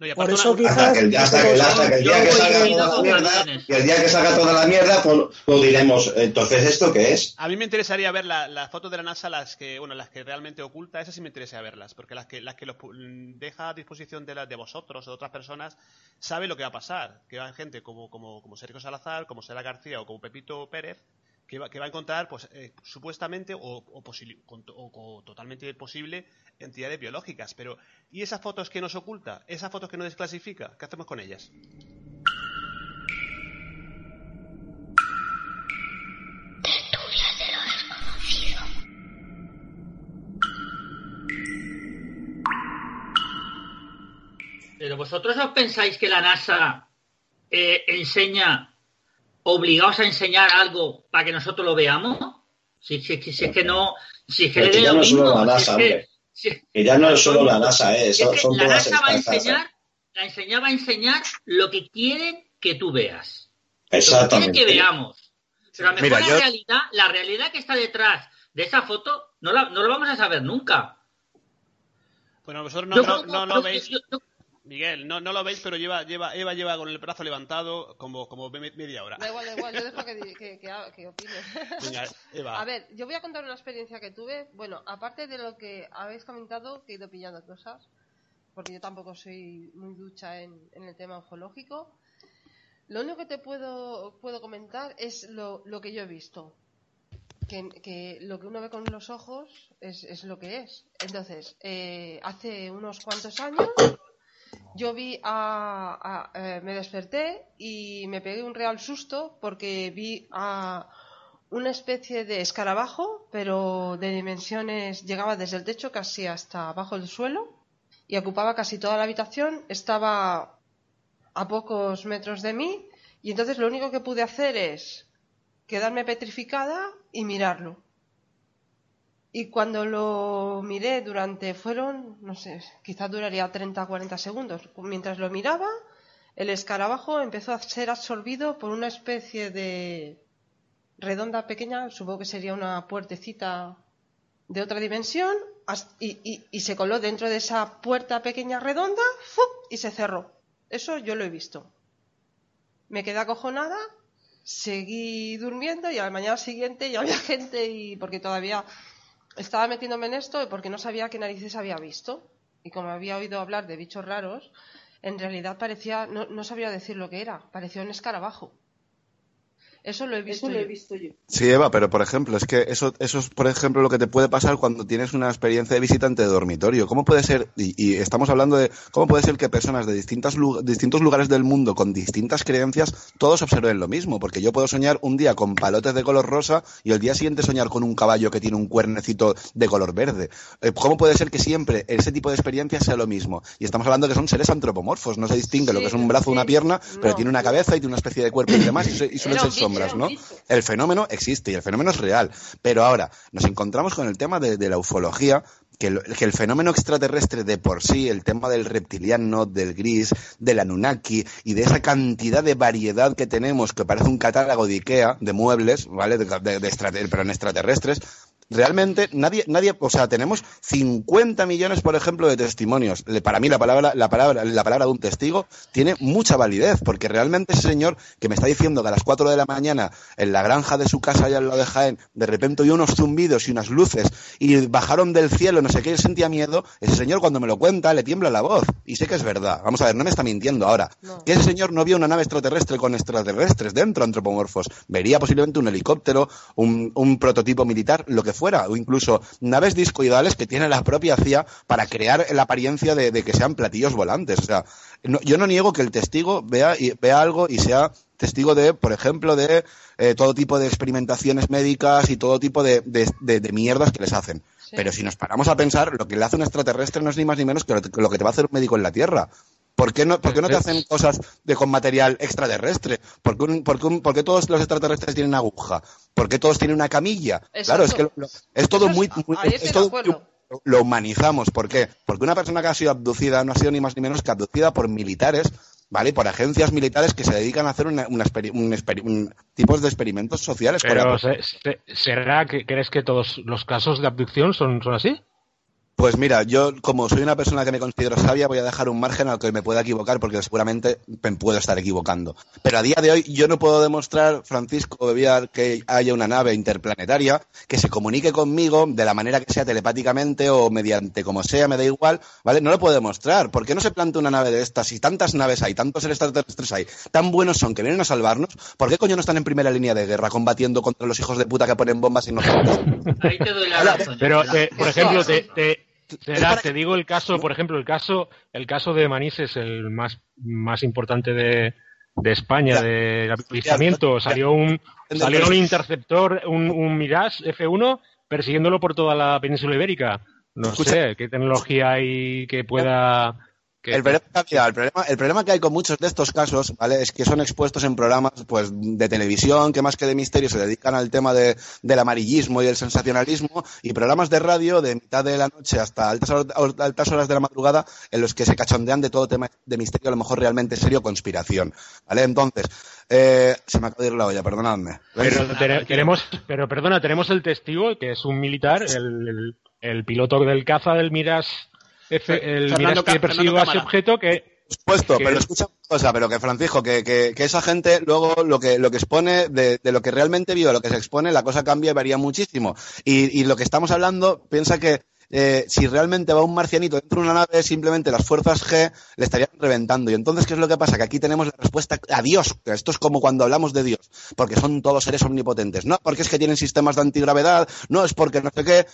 No, y Por aparte eso una- quizás- Hasta que, el- hasta que, hasta que el día que salga toda la mierda, y el día que salga toda la mierda, pues, pues diremos, entonces, ¿esto qué es? A mí me interesaría ver la- las fotos de la NASA, las que, bueno, las que realmente oculta, esas sí me interesa verlas, porque las que, las que los deja a disposición de, de vosotros o de otras personas, sabe lo que va a pasar. Que va gente como, como, como Sergio Salazar, como Sara García o como Pepito Pérez, que va, que va a encontrar, pues, eh, supuestamente o, o, o- o totalmente posible entidades biológicas. Pero, ¿y esas fotos que nos oculta? ¿Esas fotos que nos desclasifica? ¿Qué hacemos con ellas? Pero vosotros os pensáis que la NASA eh, enseña, obligaos a enseñar algo para que nosotros lo veamos? Si, si- si- si es que no, si es que le que ya no es solo mismo, la si es NASA, que- Que ya no es solo la NASA, ¿eh? es que la todas NASA va a enseñar, la enseña va a enseñar lo que quieren que tú veas. Lo que Exactamente. quieren que veamos. Pero a lo mejor Mira, la yo- realidad, la realidad que está detrás de esa foto, no la, no lo vamos a saber nunca. Bueno, vosotros no, no, no veis. yo- yo- Miguel, no, no lo veis, pero lleva, lleva, Eva lleva con el brazo levantado como, como me- media hora. Da igual, da igual, yo dejo que, que, que, ha- que opine. Venga, Eva. A ver, yo voy a contar una experiencia que tuve. Bueno, aparte de lo que habéis comentado, que he ido pillando cosas, porque yo tampoco soy muy ducha en, en el tema ufológico. Lo único que te puedo, puedo comentar es lo, lo que yo he visto. Que, que lo que uno ve con los ojos es, es lo que es. Entonces, eh, hace unos cuantos años yo vi a, eh, me desperté y me pegué un real susto porque vi a una especie de escarabajo, pero de dimensiones llegaba desde el techo casi hasta abajo del suelo y ocupaba casi toda la habitación. Estaba a pocos metros de mí y entonces lo único que pude hacer es quedarme petrificada y mirarlo. Y cuando lo miré durante, fueron, no sé, quizás duraría 30 o 40 segundos. Mientras lo miraba, el escarabajo empezó a ser absorbido por una especie de redonda pequeña, supongo que sería una puertecita de otra dimensión y- y se coló dentro de esa puerta pequeña redonda ¡fup! y se cerró. Eso yo lo he visto. Me quedé acojonada, seguí durmiendo y a la mañana siguiente ya había [laughs] gente y porque todavía estaba metiéndome en esto porque no sabía qué narices había visto. Y como había oído hablar de bichos raros, en realidad parecía, no, no sabía decir lo que era, parecía un escarabajo. Eso lo he visto, Eso lo he visto yo. Sí, Eva, pero por ejemplo, es que eso, eso es, por ejemplo, lo que te puede pasar cuando tienes una experiencia de visitante de dormitorio. ¿Cómo puede ser, y, y estamos hablando de, cómo puede ser que personas de distintas, distintos lugares del mundo con distintas creencias, todos observen lo mismo? Porque yo puedo soñar un día con palotes de color rosa y el día siguiente soñar con un caballo que tiene un cuernecito de color verde. Eh, ¿Cómo puede ser que siempre ese tipo de experiencias sea lo mismo? Y estamos hablando que son seres antropomorfos, no se distingue lo que es un brazo o una pierna, pero No. tiene una cabeza y tiene una especie de cuerpo y demás, y, y suelen ser El fenómeno existe y el fenómeno es real. Pero ahora nos encontramos con el tema de, la ufología, que el, que el fenómeno extraterrestre de por sí, el tema del reptiliano, del gris, del Anunnaki y de esa cantidad de variedad que tenemos, que parece un catálogo de Ikea, de muebles, ¿vale? De, pero en extraterrestres. Realmente nadie, nadie, o sea, tenemos 50 millones, por ejemplo, de testimonios. Para mí la palabra, la palabra, la palabra de un testigo tiene mucha validez, porque realmente ese señor que me está diciendo que a las 4 de la mañana en la granja de su casa allá en lo de Jaén, de repente oyó unos zumbidos y unas luces y bajaron del cielo, no sé qué, y él sentía miedo, ese señor cuando me lo cuenta le tiembla la voz. Y sé que es verdad. Vamos a ver, no me está mintiendo ahora. No. Que ese señor no vio una nave extraterrestre con extraterrestres dentro, antropomorfos. Vería posiblemente un helicóptero, un, un prototipo militar, lo que fuera, o incluso naves discoidales que tiene la propia CIA para crear la apariencia de, de que sean platillos volantes. O sea, no- yo no niego que el testigo vea, y, vea algo y sea testigo de, por ejemplo, de eh, todo tipo de experimentaciones médicas y todo tipo de, de- de- de mierdas que les hacen. Sí. Pero si nos paramos a pensar, lo que le hace un extraterrestre no es ni más ni menos que lo, que lo que te va a hacer un médico en la Tierra. ¿Por qué no, por qué no te hacen cosas de, con material extraterrestre? ¿Por qué, un- por qué un- por qué todos los extraterrestres tienen aguja? ¿Por qué todos tienen una camilla? Claro, es que lo- lo- es todo muy... muy- es todo lo- humanizamos. ¿Por qué? Porque una persona que ha sido abducida no ha sido ni más ni menos que abducida por militares, ¿vale? Por agencias militares que se dedican a hacer una, una experi- un experi- un- tipos de experimentos sociales. Pero la- se- se- ¿será que crees que todos los casos de abducción son, son así? Pues mira, yo como soy una persona que me considero sabia, voy a dejar un margen al que me pueda equivocar porque seguramente me puedo estar equivocando. Pero a día de hoy yo no puedo demostrar, Francisco Bebiar, que haya una nave interplanetaria que se comunique conmigo de la manera que sea telepáticamente o mediante como sea, me da igual, ¿vale? No lo puedo demostrar. ¿Por qué no se plantea una nave de estas? Si tantas naves hay, tantos seres extraterrestres hay, tan buenos son que vienen a salvarnos, ¿por qué coño no están en primera línea de guerra combatiendo contra los hijos de puta que ponen bombas inocentes? [laughs] Ahí te doy la razón. Pero, eh, por ejemplo, te, te, Será, te digo el caso, por ejemplo, el caso, el caso de Manís es el más, más importante de, de España, de avistamiento. Salió un, salió un interceptor, un, un Mirage F1, persiguiéndolo por toda la península ibérica. No Escucha. sé qué tecnología hay que pueda. Que- El problema, mira, el, problema, el problema que hay con muchos de estos casos, ¿vale? Es que son expuestos en programas pues de televisión que más que de misterio se dedican al tema de, del amarillismo y el sensacionalismo y programas de radio de mitad de la noche hasta altas, altas horas de la madrugada en los que se cachondean de todo tema de misterio, a lo mejor realmente serio, conspiración, ¿vale? Entonces, eh, se me acaba de ir la olla, perdonadme. Pero tenemos, pero perdona, tenemos el testigo que es un militar, el, el- el piloto del caza del Mirage, F, el Ca- que Fernando a ese objeto que Por supuesto, pero escucha una cosa, pero que Francisco, que, que, que esa gente luego lo que, lo que expone de, de lo que realmente vio, a lo que se expone, la cosa cambia y varía muchísimo. Y, y lo que estamos hablando, piensa que eh, si realmente va un marcianito dentro de una nave, simplemente las fuerzas G le estarían reventando. Y entonces, ¿qué es lo que pasa? Que aquí tenemos la respuesta a Dios. Esto es como cuando hablamos de Dios, porque son todos seres omnipotentes. No porque es que tienen sistemas de antigravedad, no es porque no sé qué.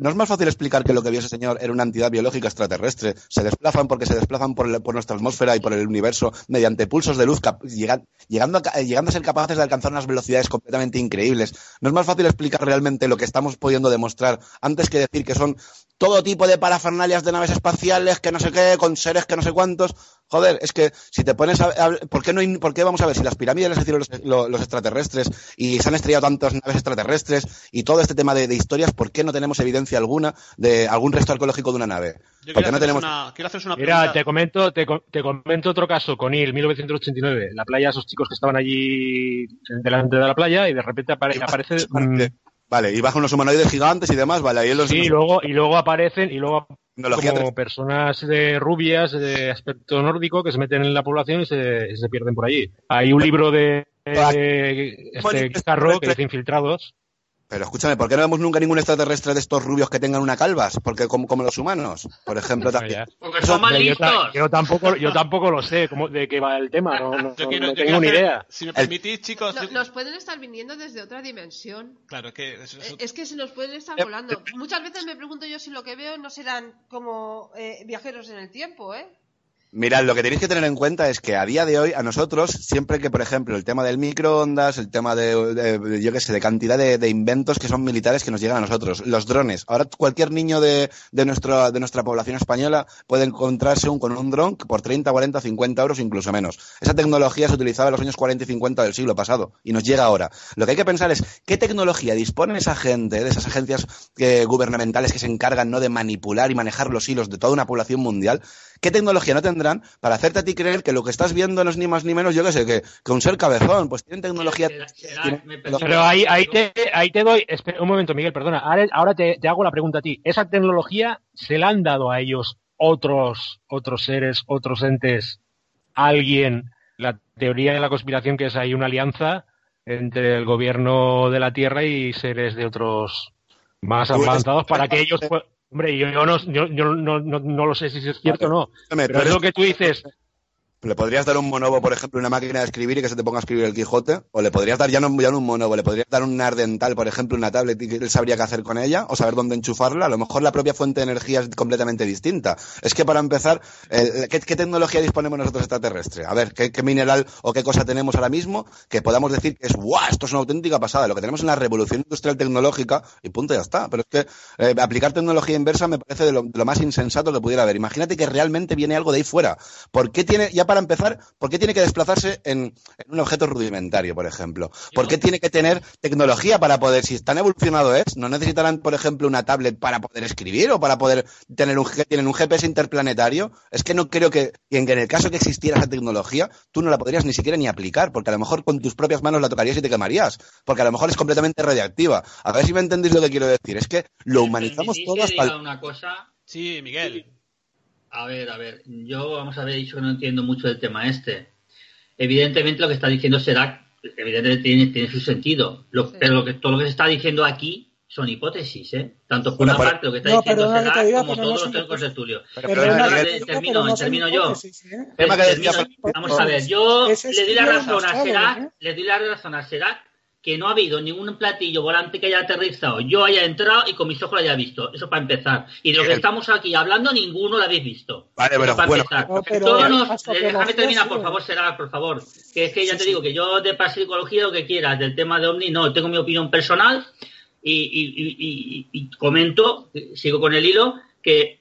No es más fácil explicar que lo que vio ese señor era una entidad biológica extraterrestre. Se desplazan porque se desplazan por, nuestra atmósfera y por el universo mediante pulsos de luz, llegando, llegando a ser capaces de alcanzar unas velocidades completamente increíbles. No es más fácil explicar realmente lo que estamos pudiendo demostrar antes que decir que son todo tipo de parafernalias de naves espaciales, que no sé qué, con seres que no sé cuántos. Joder, es que si te pones a, a- ¿por qué no hay- por qué vamos a ver si las pirámides las hicieron los, lo- los extraterrestres y se han estrellado tantas naves extraterrestres y todo este tema de, de historias, ¿por qué no tenemos evidencia alguna de algún resto arqueológico de una nave? Yo ¿Por quiero, no tenemos una, quiero haceros una Mira, te comento, te, co- te comento otro caso, Conil, 1989. La playa, esos chicos que estaban allí delante de la playa y de repente apare- aparece Vale, y bajan unos humanoides gigantes y demás, vale, ahí los... Sí, y luego, y luego aparecen, y luego Tecnología como personas de rubias de aspecto nórdico que se meten en la población y se, se pierden por allí. Hay un libro de, de este Carro que dice Infiltrados. Pero escúchame, ¿por qué no vemos nunca ningún extraterrestre de estos rubios que tengan una calvas? Porque como, como los humanos, por ejemplo, también. Porque son más Yo, listos. yo tampoco, yo tampoco lo sé cómo, de qué va el tema, no, no- Yo quiero- no yo tengo quiero ni hacer- idea. Si me permitís, chicos. No- yo- nos pueden estar viniendo desde otra dimensión. Claro, es que. eso- eso- Eh, Es que se nos pueden estar volando. Muchas veces me pregunto yo si lo que veo no serán como eh, viajeros en el tiempo, ¿eh? Mirad, lo que tenéis que tener en cuenta es que a día de hoy, a nosotros, siempre que, por ejemplo, el tema del microondas, el tema de, yo qué sé, de cantidad de, inventos que son militares que nos llegan a nosotros, los drones. Ahora cualquier niño de, de, nuestra, de nuestra población española puede encontrarse un, con un dron por 30, 40, 50 euros, incluso menos. Esa tecnología se utilizaba en los años 40 y 50 del siglo pasado y nos llega ahora. Lo que hay que pensar es qué tecnología dispone esa gente, de esas agencias eh, gubernamentales que se encargan ¿no? de manipular y manejar los hilos de toda una población mundial, ¿Qué tecnología no tendrán para hacerte a ti creer que lo que estás viendo no es ni más ni menos, yo qué sé, que, que un ser cabezón? Pues tienen tecnología. Será- será- tienen me tecnología- Pero ahí, ahí, te, ahí te doy. espera, un momento, Miguel, perdona. Ahora, ahora te, te hago la pregunta a ti. ¿Esa tecnología se la han dado a ellos otros, otros seres, otros entes, alguien? La teoría de la conspiración que es ahí una alianza entre el gobierno de la Tierra y seres de otros más eres- avanzados para que ellos. Hombre, yo, yo no, yo, yo no, no, no lo sé si es cierto o no. Pero es lo que tú dices. Le podrías dar un monobo, por ejemplo, una máquina de escribir y que se te ponga a escribir el Quijote. O le podrías dar ya no, ya no un monobo, le podrías dar un ardental, por ejemplo, una tablet y que él sabría qué hacer con ella o saber dónde enchufarla. A lo mejor la propia fuente de energía es completamente distinta. Es que para empezar, ¿qué, tecnología disponemos nosotros extraterrestre? A ver, ¿qué, mineral o qué cosa tenemos ahora mismo que podamos decir que es ¡guau! Esto es una auténtica pasada. Lo que tenemos es una revolución industrial tecnológica y punto, ya está. Pero es que eh, aplicar tecnología inversa me parece de lo, de lo más insensato que pudiera haber. Imagínate que realmente viene algo de ahí fuera. ¿Por qué tiene, para empezar, por qué tiene que desplazarse en, en un objeto rudimentario, por ejemplo? ¿Por qué tiene que tener tecnología para poder, si tan evolucionado es, no necesitarán, por ejemplo, una tablet para poder escribir o para poder tener un, tienen un GPS interplanetario? Es que no creo que, y en, en el caso que existiera esa tecnología, tú no la podrías ni siquiera ni aplicar, porque a lo mejor con tus propias manos la tocarías y te quemarías, porque a lo mejor es completamente radiactiva. A ver si me entendéis lo que quiero decir. Es que lo humanizamos ¿Permitís todo que hasta diga una cosa? Sí, Miguel. A ver, a ver, yo vamos a haber dicho que no entiendo mucho del tema este. Evidentemente lo que está diciendo será, evidentemente tiene, tiene su sentido, Lo- Sí. pero lo que, todo lo que se está diciendo aquí son hipótesis, ¿eh? Tanto por Bueno, una pero- parte lo que está No, diciendo será te diga, como no todos los teóricos de Tulio. Termino, no termino yo. ¿eh? Vamos a ver, yo le doy la razón a Serac, le doy la razón a Serac que no ha habido ningún platillo volante que haya aterrizado, yo haya entrado y con mis ojos lo haya visto. Eso para empezar. Y de lo que estamos aquí hablando, ninguno lo habéis visto. Vale, pero para bueno, empezar. No, pero Todos las nos- eh, déjame terminar, sí. por favor, Serac, por favor. Que es que ya Sí, te sí. digo que yo de parapsicología lo que quieras, del tema de OVNI, no, tengo mi opinión personal y, y- y- y- y comento, sigo con el hilo, que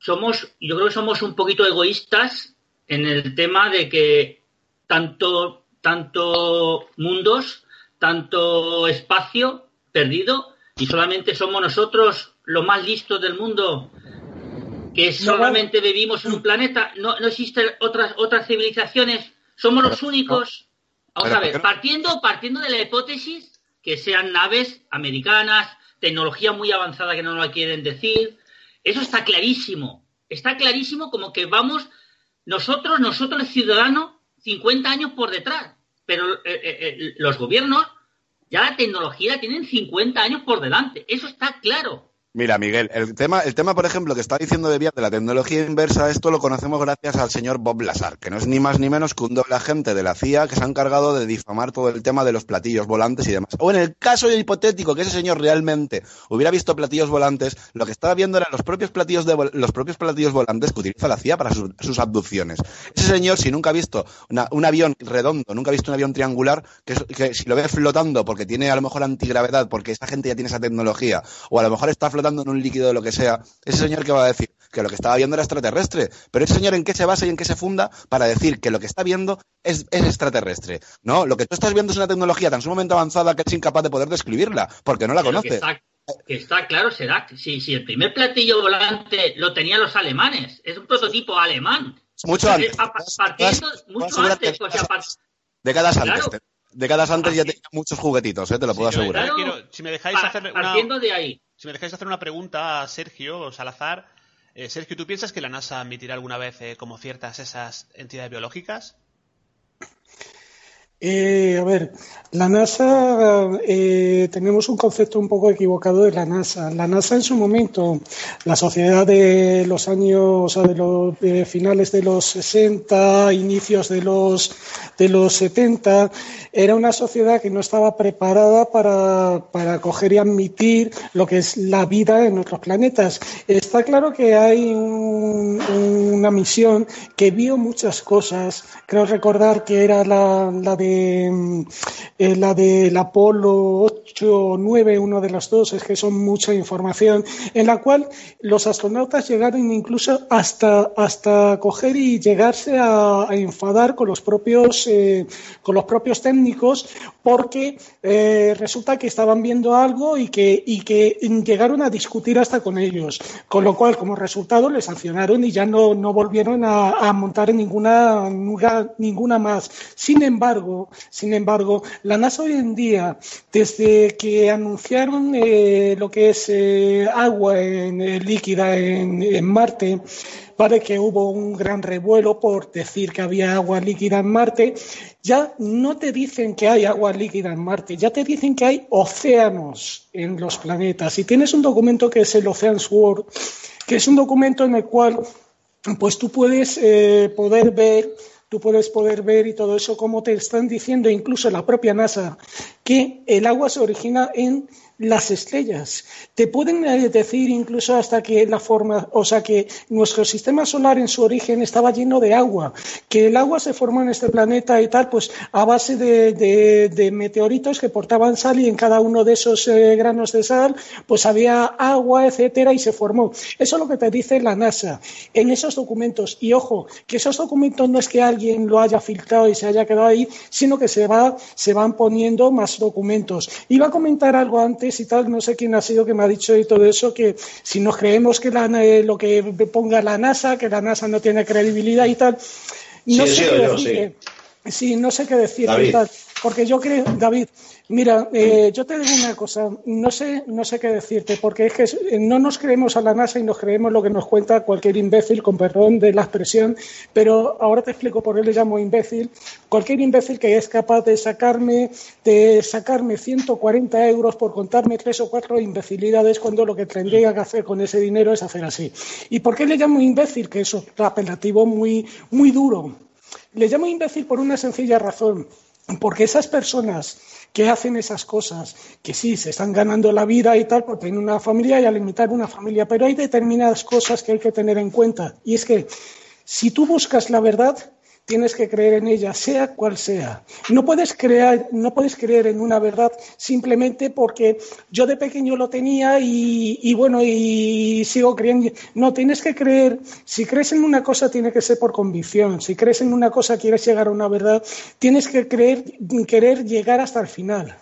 somos, yo creo que somos un poquito egoístas en el tema de que tanto, tanto mundos, tanto espacio perdido y solamente somos nosotros los más listos del mundo que solamente vivimos en un planeta, no, no existen otras, otras civilizaciones, somos los únicos. Vamos Pero a ver, partiendo, partiendo de la hipótesis que sean naves americanas, tecnología muy avanzada que no lo quieren decir, eso está clarísimo. Está clarísimo como que vamos, nosotros, nosotros el ciudadano, 50 años por detrás. Pero eh, eh, eh, los gobiernos ya la tecnología tienen 50 años por delante. Eso está claro. Mira, Miguel, el tema, el tema, por ejemplo, que está diciendo de de la tecnología inversa, esto lo conocemos gracias al señor Bob Lazar, que no es ni más ni menos que un doble agente de la CIA que se ha encargado de difamar todo el tema de los platillos volantes y demás. O en el caso hipotético que ese señor realmente hubiera visto platillos volantes, lo que estaba viendo eran los propios platillos de los propios platillos volantes que utiliza la CIA para sus, abducciones. Ese señor, si nunca ha visto un avión redondo, nunca ha visto un avión triangular, que, que si lo ve flotando porque tiene a lo mejor antigravedad, porque esa gente ya tiene esa tecnología, o a lo mejor está flotando en un líquido de lo que sea, ese señor que va a decir que lo que estaba viendo era extraterrestre. Pero ese señor en qué se basa y en qué se funda para decir que lo que está viendo es, es extraterrestre. No, lo que tú estás viendo es una tecnología tan sumamente avanzada que es incapaz de poder describirla, porque no la Pero que conoce. está, que está claro, será que si, si el primer platillo volante lo tenían los alemanes, es un prototipo alemán. Mucho Entonces, antes. pa- pa- partiendo mucho antes, o sea, par- décadas Claro. antes. de cada antes ya tenía muchos juguetitos, ¿eh? te lo puedo Sí, asegurar. quiero- si me dejáis hacer una, Partiendo de ahí. Si me dejáis hacer una pregunta a Sergio Salazar. Eh, Sergio, ¿tú piensas que la NASA admitirá alguna vez eh, como ciertas esas entidades biológicas? Eh, a ver, la NASA, eh, tenemos un concepto un poco equivocado de la NASA. La NASA en su momento, la sociedad de los años, de los finales de los 60, inicios de los, de los 70, era una sociedad que no estaba preparada para, para coger y admitir lo que es la vida en otros planetas. Está claro que hay un- una misión que vio muchas cosas. Creo recordar que era la de mm, eh, la del Apolo 8 o 9, uno de los dos, es que son mucha información, en la cual los astronautas llegaron incluso hasta, hasta coger y llegarse a, enfadar con los propios eh, con los propios técnicos porque eh, resulta que estaban viendo algo y que, y que llegaron a discutir hasta con ellos. Con lo cual, como resultado, les sancionaron y ya no, no volvieron a, a montar ninguna, ninguna más. Sin embargo, sin embargo, la NASA hoy en día, desde que anunciaron eh, lo que es eh, agua eh, líquida en, Marte, Vale que hubo un gran revuelo por decir que había agua líquida en Marte. Ya no te dicen que hay agua líquida en Marte, ya te dicen que hay océanos en los planetas. Y tienes un documento que es el Oceans World, que es un documento en el cual pues tú puedes poder ver tú puedes poder ver y todo eso como te están diciendo incluso la propia NASA que el agua se origina en las estrellas. Te pueden eh, decir incluso hasta que la forma, o sea, que nuestro sistema solar en su origen estaba lleno de agua, que el agua se formó en este planeta y tal, pues a base de, meteoritos que portaban sal y en cada uno de esos eh, granos de sal, pues había agua, etcétera, y se formó. Eso es lo que te dice la NASA en esos documentos. Y ojo, que esos documentos no es que alguien lo haya filtrado y se haya quedado ahí, sino que se van poniendo más documentos. Iba a comentar algo antes y tal, no sé quién ha sido que me ha dicho y todo eso, que si nos creemos que la- eh, lo que ponga la NASA, que la NASA no tiene credibilidad y tal, no Sí, sé qué yo, decirte. Sí, no sé qué David. y tal. Porque yo creo, David, mira, eh, yo te digo una cosa, no sé, no sé qué decirte, porque es que eh, no nos creemos a la NASA y nos creemos lo que nos cuenta cualquier imbécil, con perdón de la expresión, pero ahora te explico por qué le llamo imbécil. Cualquier imbécil que es capaz de sacarme, de sacarme 140 euros por contarme tres o cuatro imbecilidades cuando lo que tendría que hacer con ese dinero es hacer así. ¿Y por qué le llamo imbécil? Que es un apelativo muy, muy duro. Le llamo imbécil por una sencilla razón, porque esas personas que hacen esas cosas, que sí, se están ganando la vida y tal, por tener una familia y alimentar una familia, pero hay determinadas cosas que hay que tener en cuenta. Y es que si tú buscas la verdad, tienes que creer en ella, sea cual sea. No puedes creer, no puedes creer en una verdad simplemente porque yo de pequeño lo tenía y, y bueno, y sigo creyendo. No, tienes que creer, si crees en una cosa, tiene que ser por convicción. Si crees en una cosa, quieres llegar a una verdad, tienes que creer, querer llegar hasta el final.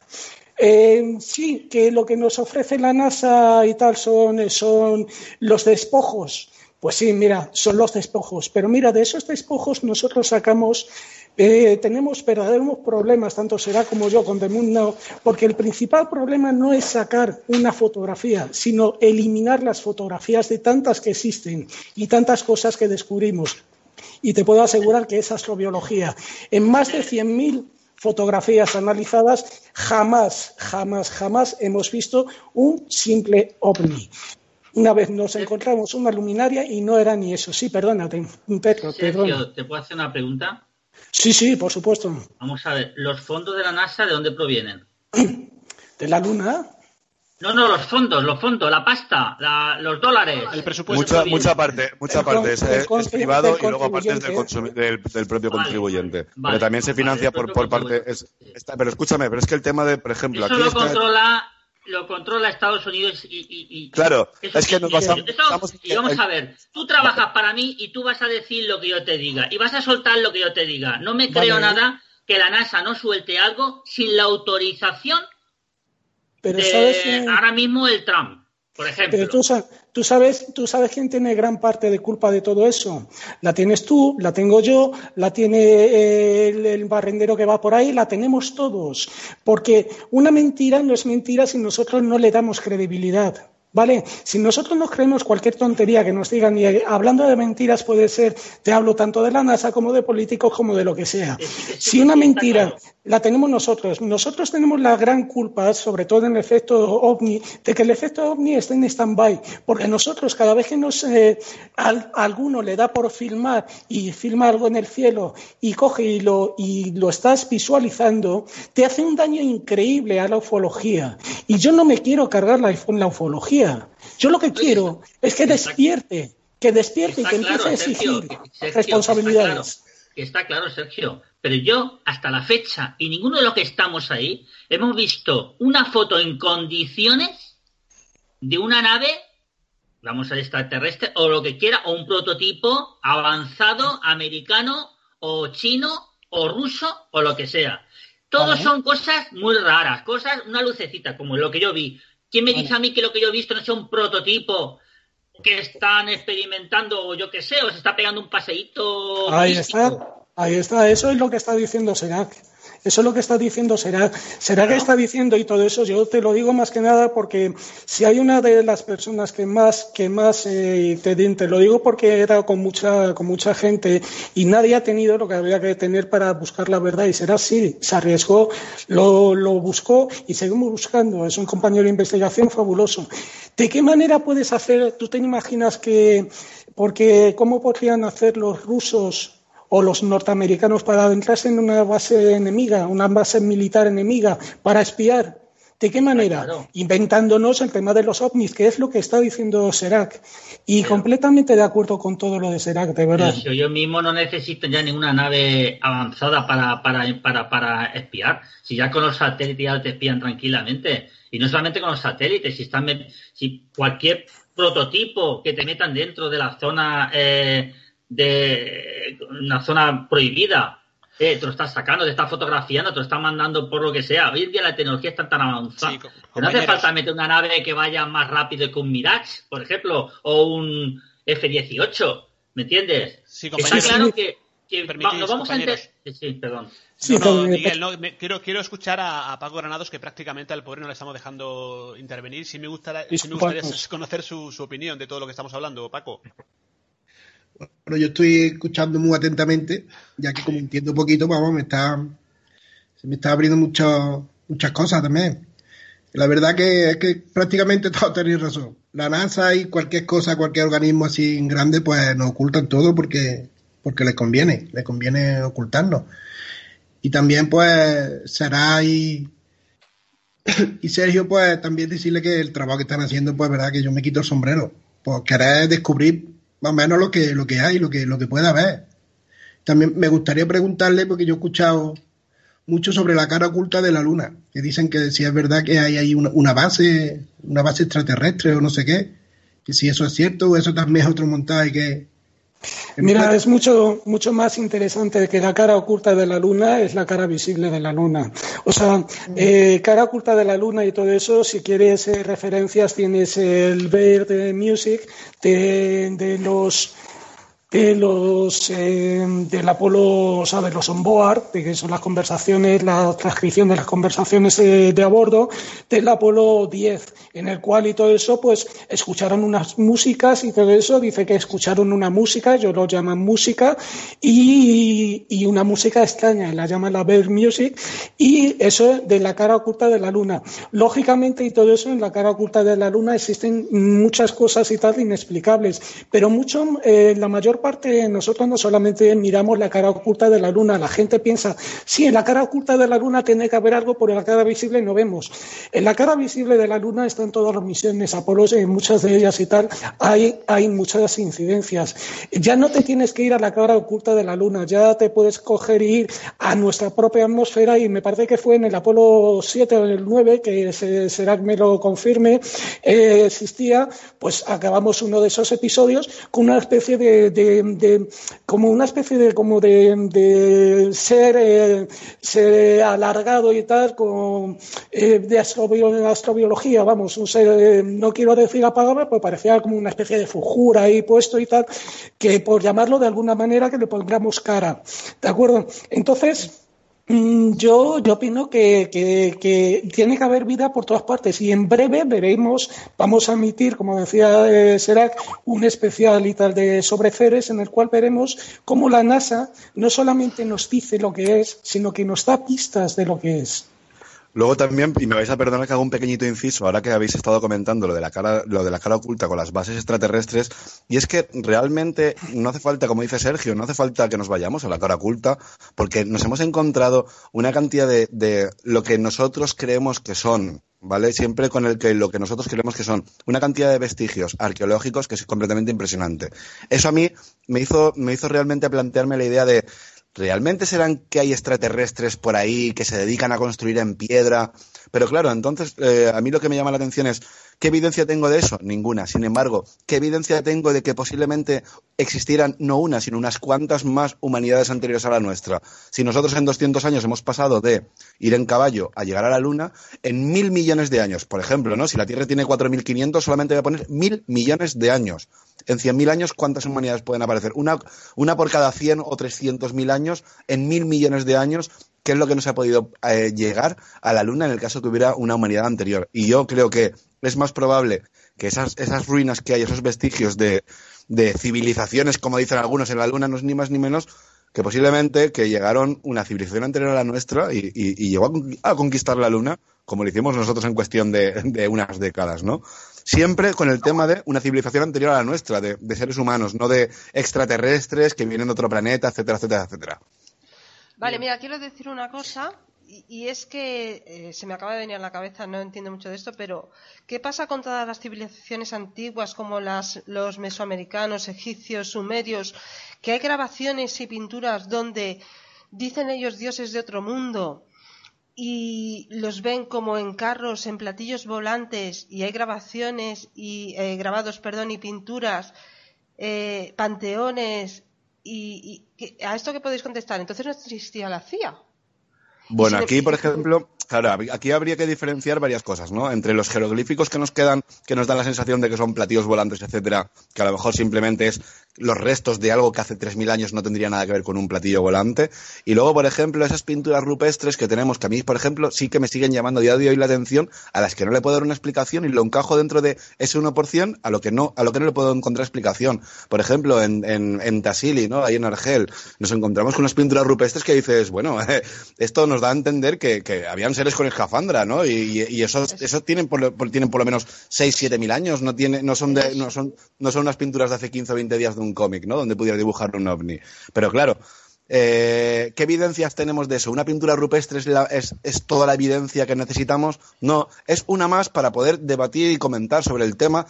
Eh, sí, que lo que nos ofrece la NASA y tal son, son los despojos. Pues sí, mira, son los despojos. Pero mira, de esos despojos nosotros sacamos, eh, tenemos verdaderos problemas, tanto será como yo con The Moon porque el principal problema no es sacar una fotografía, sino eliminar las fotografías de tantas que existen y tantas cosas que descubrimos. Y te puedo asegurar que es astrobiología. En más de 100.000 fotografías analizadas, jamás, jamás, jamás hemos visto un simple ovni. Una vez nos encontramos una luminaria y no era ni eso. Sí, perdónate, Pedro, perdona. Sergio, ¿te puedo hacer una pregunta? Sí, sí, por supuesto. Vamos a ver, ¿los fondos de la NASA de dónde provienen? [clears throat] ¿De la luna? No, no, los fondos, los fondos, la pasta, la- los dólares. El presupuesto Mucha, mucha parte, mucha El con- parte es, el es con- privado y luego aparte es del, del, del propio Vale, contribuyente. vale, pero también se financia por, por parte. Es, está- pero escúchame, pero es que el tema de, por ejemplo, Eso aquí lo está- controla, lo controla Estados Unidos y... y- y- Claro, eso es que nos basamos- eso- estamos- y vamos a ver, tú trabajas para mí y tú vas a decir lo que yo te diga y vas a soltar lo que yo te diga. No me creo Vale. nada que la NASA no suelte algo sin la autorización Pero de sabes, eh, ahora mismo el Trump. Por ejemplo. Pero tú, tú sabes, tú sabes quién tiene gran parte de culpa de todo eso. La tienes tú, la tengo yo, la tiene eh, el, el barrendero que va por ahí, la tenemos todos. Porque una mentira no es mentira si nosotros no le damos credibilidad. ¿Vale? Si nosotros nos creemos cualquier tontería que nos digan, y eh, hablando de mentiras puede ser, te hablo tanto de la NASA como de políticos como de lo que sea. Si una mentira la tenemos nosotros, nosotros tenemos la gran culpa, sobre todo en el efecto ovni, de que el efecto ovni esté en stand-by, porque nosotros cada vez que nos eh, al- a alguno le da por filmar y filma algo en el cielo y coge y lo, y lo estás visualizando, te hace un daño increíble a la ufología. Y yo no me quiero cargar la, la ufología. Yo lo que quiero es que despierte, que despierte y que empiece claro, a exigir Sergio, responsabilidades. Está claro, que está claro, Sergio. Pero yo, hasta la fecha, y ninguno de los que estamos ahí, hemos visto una foto en condiciones de una nave, vamos a extraterrestre, o lo que quiera, o un prototipo avanzado, americano, o chino, o ruso, o lo que sea. Todos Vale. son cosas muy raras, cosas, una lucecita, como lo que yo vi. ¿Quién me dice a mí que lo que yo he visto no sea un prototipo que están experimentando, o yo qué sé, o se está pegando un paseíto. Ahí está, ahí está, eso es lo que está diciendo Serac. Eso es lo que está diciendo Serac. Serac está diciendo y todo eso, yo te lo digo más que nada porque si hay una de las personas que más, que más, eh, te, te lo digo porque era con mucha, con mucha gente y nadie ha tenido lo que había que tener para buscar la verdad y Serac sí, se arriesgó, lo, lo buscó y seguimos buscando. Es un compañero de investigación fabuloso. ¿De qué manera puedes hacer, tú te imaginas que, porque cómo podrían hacer los rusos o los norteamericanos para adentrarse en una base enemiga, una base militar enemiga, para espiar. ¿De qué manera? Claro. Inventándonos el tema de los ovnis, que es lo que está diciendo Serac. Y Pero- completamente de acuerdo con todo lo de Serac, de verdad. yo mismo no necesito ya ninguna nave avanzada para, para, para, para espiar. Si ya con los satélites ya te espían tranquilamente. Y no solamente con los satélites, si están si cualquier prototipo que te metan dentro de la zona eh, de una zona prohibida, eh, te lo estás sacando, te estás fotografiando, te lo estás mandando por lo que sea. Hoy en día la tecnología está tan avanzada Sí, no hace falta meter una nave que vaya más rápido que un Mirage, por ejemplo, o un F-18, ¿me entiendes? Sí, Está claro que, que ¿Me va- permitís, nos vamos a? Sí, perdón. Sí, no, Miguel, no, me- quiero, quiero escuchar a, a Paco Granados, que prácticamente al pobre no le estamos dejando intervenir. Sí me, gustaría, sí me gustaría [laughs] conocer su, su opinión de todo lo que estamos hablando, Paco. Bueno, yo estoy escuchando muy atentamente, ya que como entiendo un poquito, vamos, me está, se me está abriendo mucho- muchas cosas también. La verdad que es que prácticamente [laughs] todos tenéis razón. La NASA y cualquier cosa, cualquier organismo así grande, pues nos ocultan todo porque, porque les conviene, les conviene ocultarnos. Y también, pues, será y, [coughs] y Sergio, pues, también decirle que el trabajo que están haciendo, pues, verdad que yo me quito el sombrero. Pues querer descubrir más o menos lo que, lo que hay, lo que, lo que pueda haber. También me gustaría preguntarle, porque yo he escuchado mucho sobre la cara oculta de la Luna, que dicen que si es verdad que hay ahí una, una base, una base extraterrestre o no sé qué, que si eso es cierto o eso también es otro montaje que... Mira, es mucho, mucho más interesante que la cara oculta de la luna, es la cara visible de la luna. O sea, eh, cara oculta de la luna y todo eso, si quieres eh, referencias, tienes el Bird Music de, de los de los eh, del Apolo, o sea, de los de que son las conversaciones, la transcripción de las conversaciones eh, de a bordo del Apolo 10, en el cual y todo eso, pues escucharon unas músicas y todo eso, dice que escucharon una música, ellos lo llaman música, y, y una música extraña, la llaman la Bird Music, y eso de la cara oculta de la luna. Lógicamente y todo eso, en la cara oculta de la luna existen muchas cosas y tal inexplicables, pero mucho, eh, la mayor parte, nosotros no solamente miramos la cara oculta de la luna, la gente piensa, sí, en la cara oculta de la luna tiene que haber algo, pero la cara visible no vemos. En la cara visible de la luna están todas las misiones Apolo, en muchas de ellas y tal, hay, hay muchas incidencias. Ya no te tienes que ir a la cara oculta de la luna, ya te puedes coger y ir a nuestra propia atmósfera y me parece que fue en el Apolo 7 o en el 9, que se, será que me lo confirme, eh, existía, pues acabamos uno de esos episodios con una especie de de, como una especie de como de, ser, eh, ser, alargado y tal con eh, de astrobiología, vamos, un ser, eh, no quiero decir la palabra, pues parecía como una especie de fujura ahí puesto y tal, que por llamarlo de alguna manera que le pongamos cara, ¿de acuerdo? Entonces, yo, yo opino que, tiene que haber vida por todas partes y en breve veremos, vamos a emitir, como decía eh, Serac, un especial y tal de sobre Ceres en el cual veremos cómo la NASA no solamente nos dice lo que es, sino que nos da pistas de lo que es. Luego también, y me vais a perdonar que haga un pequeñito inciso, ahora que habéis estado comentando lo de la cara, lo de la cara oculta con las bases extraterrestres, y es que realmente no hace falta, como dice Sergio, no hace falta que nos vayamos a la cara oculta, porque nos hemos encontrado una cantidad de, de lo que nosotros creemos que son, ¿vale? Siempre con el que lo que nosotros creemos que son una cantidad de vestigios arqueológicos que es completamente impresionante. Eso a mí me hizo, me hizo realmente plantearme la idea de ¿realmente serán que hay extraterrestres por ahí que se dedican a construir en piedra? Pero claro, entonces eh, a mí lo que me llama la atención es, ¿qué evidencia tengo de eso? Ninguna. Sin embargo, ¿qué evidencia tengo de que posiblemente existieran no una, sino unas cuantas más humanidades anteriores a la nuestra? Si nosotros en 200 años hemos pasado de ir en caballo a llegar a la Luna, en mil millones de años, por ejemplo, ¿no? Si la Tierra tiene 4.500, solamente voy a poner mil millones de años. En 100.000 años, ¿cuántas humanidades pueden aparecer? Una, una por cada 100 o 300.000 años, en mil millones de años, qué es lo que no se ha podido eh, llegar a la Luna en el caso que hubiera una humanidad anterior. Y yo creo que es más probable que esas, ruinas que hay, esos vestigios de, civilizaciones, como dicen algunos, en la Luna no es ni más ni menos que posiblemente que llegaron una civilización anterior a la nuestra y, llegó a, conquistar la Luna, como lo hicimos nosotros en cuestión de, unas décadas, ¿no? Siempre con el tema de una civilización anterior a la nuestra, de seres humanos, no de extraterrestres que vienen de otro planeta, etcétera, etcétera, etcétera. Vale, mira, quiero decir una cosa, y, es que eh, se me acaba de venir a la cabeza, no entiendo mucho de esto, pero ¿qué pasa con todas las civilizaciones antiguas como las, los mesoamericanos, egipcios, sumerios, que hay grabaciones y pinturas donde dicen ellos dioses de otro mundo y los ven como en carros, en platillos volantes y hay grabaciones y eh, grabados, perdón, y pinturas, eh, panteones y, a esto que podéis contestar, entonces no existía la CIA. Bueno, aquí, por ejemplo, claro, aquí habría que diferenciar varias cosas, ¿no? Entre los jeroglíficos que nos quedan, que nos dan la sensación de que son platillos volantes, etcétera, que a lo mejor simplemente es los restos de algo que hace 3.000 años no tendría nada que ver con un platillo volante. Y luego, por ejemplo, esas pinturas rupestres que tenemos, que a mí, por ejemplo, sí que me siguen llamando día de hoy la atención, a las que no le puedo dar una explicación y lo encajo dentro de ese 1% a lo que no, a lo que no le puedo encontrar explicación. Por ejemplo, en, en, en Tassili, ¿no? Ahí en Argel, nos encontramos con unas pinturas rupestres que dices, bueno, [laughs] esto nos da a entender que, que habían seres con escafandra, ¿no? Y, y esos, esos tienen por, tienen por lo menos 6, 7 mil años, no, tiene, no, son de, no, son, no son unas pinturas de hace 15 o 20 días de un cómic, ¿no? Donde pudiera dibujar un ovni. Pero claro, eh, ¿Qué evidencias tenemos de eso? ¿Una pintura rupestre es, es, toda la evidencia que necesitamos? No, es una más para poder debatir y comentar sobre el tema,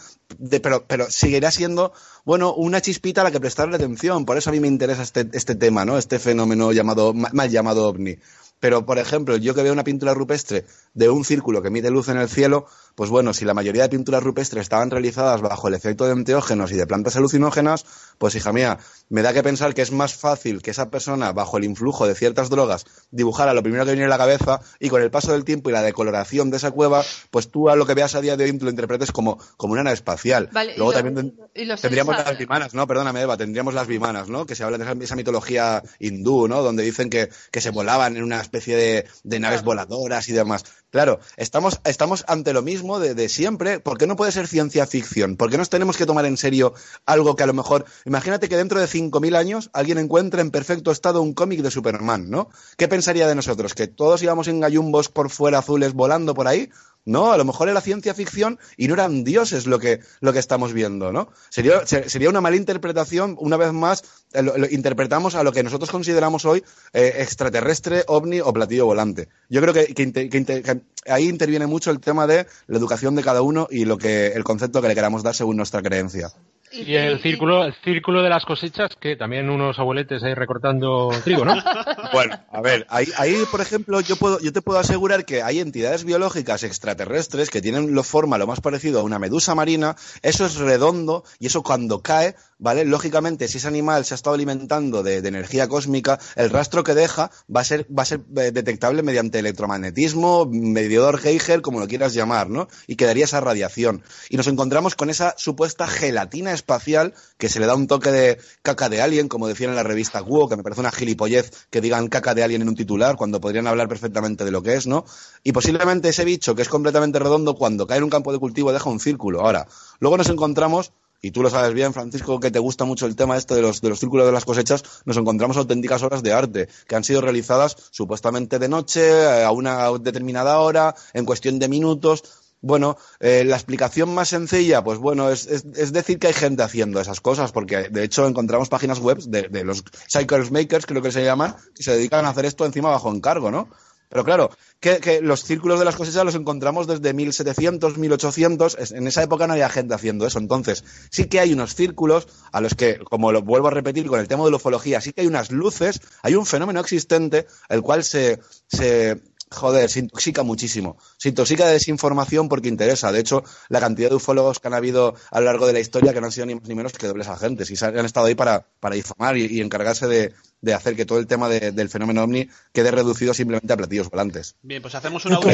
pero, pero seguirá siendo, bueno, una chispita a la que prestarle atención. Por eso a mí me interesa este, este tema, ¿no? Este fenómeno llamado, mal llamado ovni. Pero, por ejemplo, yo que veo una pintura rupestre de un círculo que mide luz en el cielo, pues bueno, si la mayoría de pinturas rupestres estaban realizadas bajo el efecto de enteógenos y de plantas alucinógenas, pues hija mía, me da que pensar que es más fácil que esa persona, bajo el influjo de ciertas drogas, dibujara lo primero que viene a la cabeza y con el paso del tiempo y la decoloración de esa cueva, pues tú a lo que veas a día de hoy lo interpretes como, como una nave espacial. Luego también tendríamos las vimanas, ¿no? Perdóname, Eva, tendríamos las vimanas, ¿no? Que se habla de esa, mitología hindú, ¿no? Donde dicen que, que se volaban en una especie de, de naves voladoras y demás. Claro, estamos, estamos ante lo mismo de, siempre. ¿Por qué no puede ser ciencia ficción? ¿Por qué nos tenemos que tomar en serio algo que a lo mejor. Imagínate que dentro de 5.000 años alguien encuentre en perfecto estado un cómic de Superman, ¿no? ¿Qué pensaría de nosotros? ¿Que todos íbamos en gallumbos por fuera azules volando por ahí? No, a lo mejor era ciencia ficción y no eran dioses lo que, lo que estamos viendo, ¿no? Sería, sería una mala interpretación, una vez más, eh, lo, interpretamos a lo que nosotros consideramos hoy eh, extraterrestre, ovni o platillo volante. Yo creo que, que, ahí interviene mucho el tema de la educación de cada uno y lo que, el concepto que le queramos dar según nuestra creencia. Y, el círculo, el círculo de las cosechas, que también unos abueletes ahí recortando trigo, ¿no? [laughs] bueno, a ver, ahí, ahí, por ejemplo, yo puedo, yo te puedo asegurar que hay entidades biológicas extraterrestres que tienen lo forma lo más parecido a una medusa marina, eso es redondo y eso cuando cae ¿vale? Lógicamente, si ese animal se ha estado alimentando de, energía cósmica, el rastro que deja va a ser, va a ser eh, detectable mediante electromagnetismo, medidor Geiger, como lo quieras llamar, ¿no? Y quedaría esa radiación. Y nos encontramos con esa supuesta gelatina espacial que se le da un toque de caca de alien, como decían en la revista Guo, que me parece una gilipollez que digan caca de alien en un titular, cuando podrían hablar perfectamente de lo que es, ¿no? Y posiblemente ese bicho, que es completamente redondo, cuando cae en un campo de cultivo deja un círculo. Ahora, luego nos encontramos y tú lo sabes bien, Francisco, que te gusta mucho el tema este de los, de los círculos de las cosechas, nos encontramos auténticas obras de arte que han sido realizadas supuestamente de noche, eh, a una determinada hora, en cuestión de minutos. Bueno, eh, la explicación más sencilla, pues bueno, es, decir que hay gente haciendo esas cosas, porque de hecho encontramos páginas web de, de los Cycles Makers, creo que se llaman, que se dedican a hacer esto encima bajo encargo, ¿no? Pero claro, que, los círculos de las cosechas los encontramos desde 1700, 1800. En esa época no había gente haciendo eso. Entonces, sí que hay unos círculos a los que, como lo vuelvo a repetir con el tema de la ufología, sí que hay unas luces, hay un fenómeno existente, el cual se, se joder, se intoxica muchísimo. Se intoxica de desinformación porque interesa. De hecho, la cantidad de ufólogos que han habido a lo largo de la historia que no han sido ni más ni menos que dobles agentes y han estado ahí para, para difamar y, encargarse de, hacer que todo el tema del fenómeno ovni quede reducido simplemente a platillos volantes. Bien, pues hacemos una última...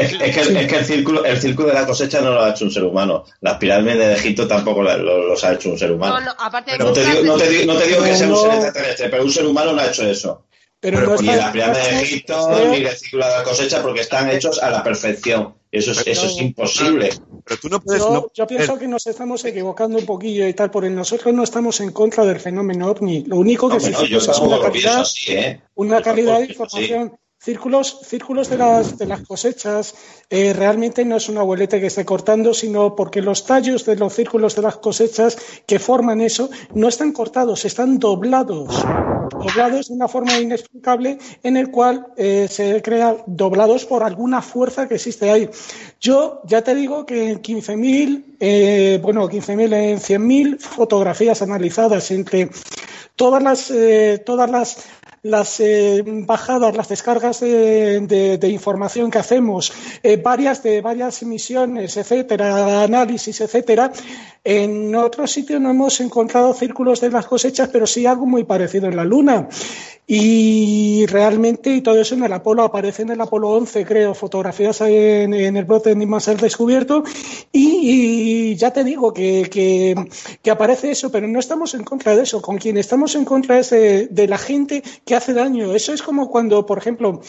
Es que, el, círculo, el círculo de la cosecha no lo ha hecho un ser humano. Las pirámides de Egipto tampoco los ha hecho un ser humano. No, aparte no, te digo, no, te digo, no te digo que sea un ser extraterrestre, pero un ser humano no ha hecho eso. Pero, no ni las pirámides de Egipto ni el círculo de la cosecha porque están hechos a la perfección. Eso es, eso es imposible. Pero tú no puedes, yo, pienso que nos estamos equivocando un poquillo y tal, porque nosotros no estamos en contra del fenómeno ovni. Lo único que sí es una calidad, ¿eh? una calidad de información. Círculos, círculos de las, de las cosechas eh, realmente no es un abuelete que esté cortando, sino porque los tallos de los círculos de las cosechas que forman eso no están cortados, están doblados. Doblados de una forma inexplicable en el cual eh, se crea doblados por alguna fuerza que existe ahí. Yo ya te digo que en 15.000, eh, bueno, 15.000, en 100.000 fotografías analizadas entre todas las, eh, todas las las eh, bajadas, las descargas de, información que hacemos, eh, varias de varias emisiones, etcétera, análisis, etcétera. En otros sitios no hemos encontrado círculos de las cosechas, pero sí algo muy parecido en la Luna. Y realmente, y todo eso en el Apolo, aparece en el Apolo 11, creo, fotografías en, en el brote de más descubierto. Y, ya te digo que, que, aparece eso, pero no estamos en contra de eso. Con quien estamos en contra es de, la gente que hace daño. Eso es como cuando, por ejemplo,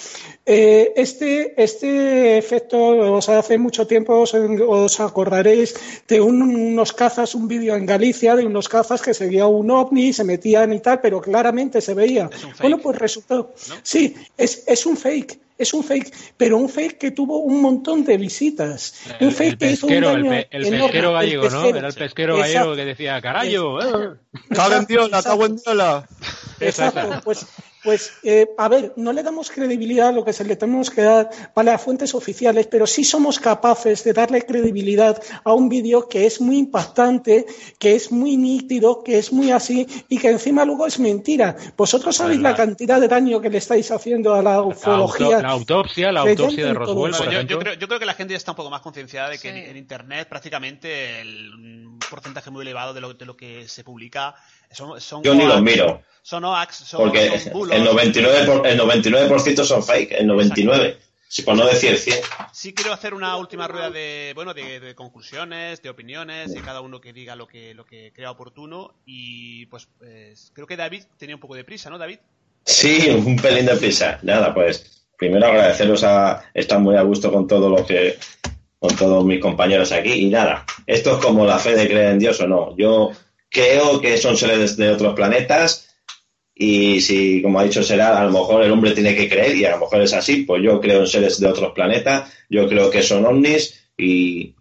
eh, este, este efecto, o sea, hace mucho tiempo os, acordaréis de unos cazas, un vídeo en Galicia de unos cazas que seguía un ovni, se metían y tal, pero claramente se veía. Bueno, pues resultó. Sí, es, es un fake es un fake, pero un fake que tuvo un montón de visitas. un fake que hizo un daño el, el pesquero gallego, ¿no? Era el pesquero gallego que decía, carayo, eh". Diola. Exacto, pues pues, eh, a ver, no le damos credibilidad a lo que se le tenemos que dar para a fuentes oficiales, pero sí somos capaces de darle credibilidad a un vídeo que es muy impactante, que es muy nítido, que es muy así y que encima luego es mentira. Vosotros sabéis la cantidad de daño que le estáis haciendo a la ufología. La, autopsia, la autopsia de Roswell. yo, creo, que la gente ya está un poco más concienciada de que en, Internet prácticamente el, un porcentaje muy elevado de lo, de lo que se publica son, Yo ni los miro. Son OAX, son, Porque el 99%, el 99 son fake, el 99%. Si por no decir 100. Sí quiero hacer una última rueda de, bueno, de, conclusiones, de opiniones, y cada uno que diga lo que, lo que crea oportuno. Y pues, pues, creo que David tenía un poco de prisa, ¿no, David? Sí, un pelín de prisa. Nada, pues primero agradeceros a estar muy a gusto con todo lo que con todos mis compañeros aquí y nada, esto es como la fe de creer en Dios o no. Yo creo que son seres de otros planetas y si, como ha dicho Será, a lo mejor el hombre tiene que creer y a lo mejor es así, pues yo creo en seres de otros planetas, yo creo que son ovnis y,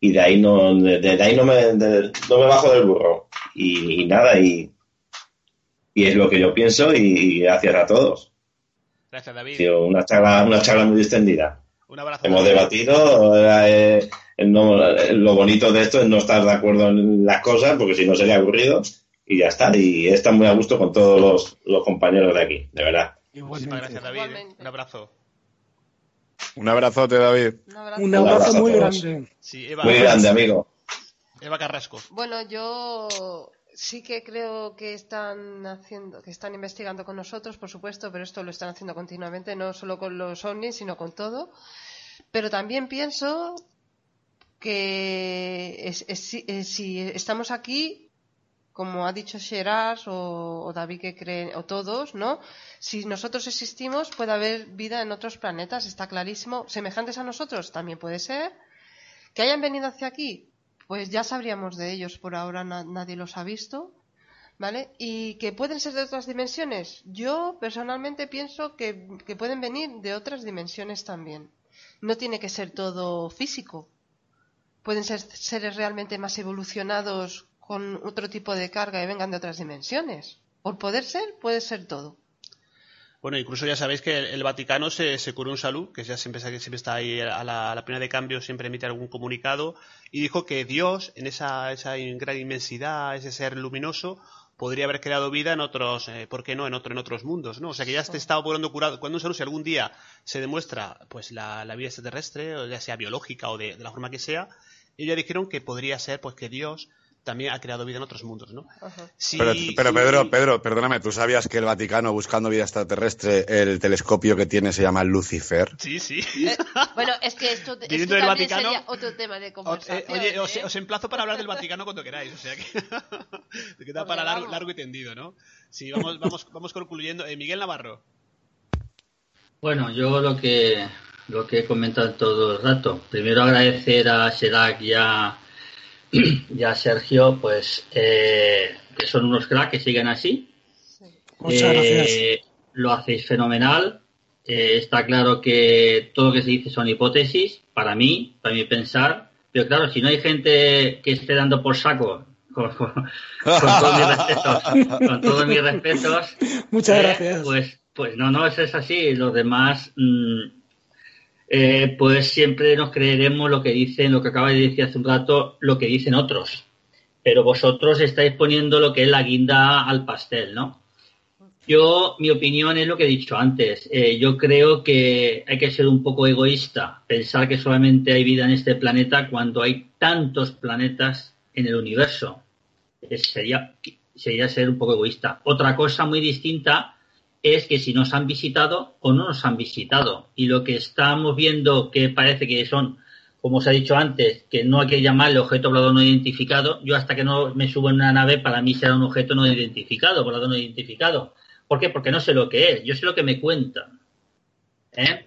y de ahí no, de, ahí no me, no me bajo del burro. Y, nada, y, y es lo que yo pienso y, gracias a todos. Gracias, David. una charla, una charla muy distendida. Un abrazo. Hemos debatido, eh, lo bonito de esto es no estar de acuerdo en las cosas, porque si no sería aburrido, y ya está. Y está muy a gusto con todos los, compañeros de aquí, de verdad. Muchísimas gracias, David. Un abrazo. Un abrazote, David. Un abrazo, muy grande. muy grande, amigo. Eva Carrasco. Bueno, yo sí que creo que están haciendo, que están investigando con nosotros, por supuesto, pero esto lo están haciendo continuamente, no solo con los ovnis, sino con todo. Pero también pienso que si estamos aquí, como ha dicho Gerard o, David que creen, o todos, ¿no? Si nosotros existimos, puede haber vida en otros planetas, está clarísimo. Semejantes a nosotros, también puede ser. Que hayan venido hacia aquí, pues ya sabríamos de ellos, por ahora nadie los ha visto, ¿vale? Y que pueden ser de otras dimensiones. Yo personalmente pienso que, pueden venir de otras dimensiones también. No tiene que ser todo físico. Pueden ser seres realmente más evolucionados con otro tipo de carga y vengan de otras dimensiones. Por poder ser, puede ser todo. Bueno, incluso ya sabéis que el, Vaticano se, curó un salud, que ya siempre, siempre está ahí a la, a primera de cambio, siempre emite algún comunicado, y dijo que Dios, en esa, esa gran inmensidad, ese ser luminoso, podría haber creado vida en otros, eh, ¿por qué no? En, otro, en otros mundos, ¿no? O sea que ya se estaba poniendo curado. Cuando un salud, si algún día se demuestra pues la, vida extraterrestre, ya sea biológica o de, de la forma que sea, ellos dijeron que podría ser pues que Dios también ha creado vida en otros mundos, ¿no? pero, Pedro, Pedro, perdóname, ¿tú sabías que el Vaticano, buscando vida extraterrestre, el telescopio que tiene se llama Lucifer? Sí, sí. Eh, bueno, es que esto, también sería otro tema de conversación. Eh, oye, ¿eh? os, emplazo para hablar del Vaticano cuando queráis, o sea que [laughs] queda para largo, y tendido, ¿no? Sí, vamos, vamos, vamos concluyendo. Miguel Navarro. Bueno, yo lo que lo que he comentado todo el rato. Primero agradecer a Sherak [clears throat] y a Sergio, pues eh, que son unos cracks que siguen así. Muchas eh, Lo hacéis fenomenal. Eh, está claro que todo lo que se dice son hipótesis, para mí, para mi pensar. Pero claro, si no hay gente que esté dando por saco, [laughs] con, todos mis respetos, [laughs] Muchas gracias. Pues, pues no, no, eso es así. Los demás, mm, eh, pues siempre nos creeremos lo que dicen, lo que acaba de decir hace un rato, lo que dicen otros. Pero vosotros estáis poniendo lo que es la guinda al pastel, ¿no? Yo, mi opinión es lo que he dicho antes. Eh, yo creo que hay que ser un poco egoísta, pensar que solamente hay vida en este planeta cuando hay tantos planetas en el universo. sería, sería ser un poco egoísta. Otra cosa muy distinta es que si nos han visitado o no nos han visitado. Y lo que estamos viendo que parece que son, como os he dicho antes, que no hay que llamarle objeto volador no identificado, yo hasta que no me subo en una nave, para mí será un objeto no identificado, volador no identificado. ¿Por qué? Porque no sé lo que es, yo sé lo que me cuentan. ¿Eh?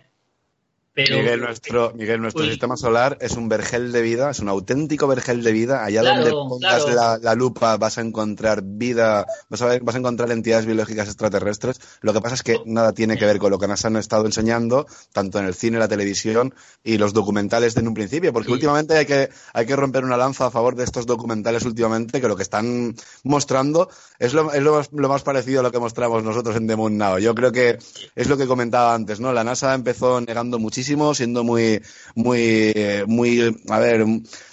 Miguel, nuestro, Miguel, nuestro sistema solar es un vergel de vida, es un auténtico vergel de vida. Allá donde pongas la, lupa vas a encontrar vida, vas a, vas a encontrar entidades biológicas extraterrestres. Lo que pasa es que nada tiene que ver con lo que nos han estado enseñando, tanto en el cine, la televisión y los documentales de en un principio, porque últimamente hay que, hay que romper una lanza a favor de estos documentales últimamente, que lo que están mostrando es lo, es lo, más, lo más parecido a lo que mostramos nosotros en The Moon Now. Yo creo que es lo que comentaba antes, ¿no? La NASA empezó negando muchísimo siendo muy, muy, muy, a ver,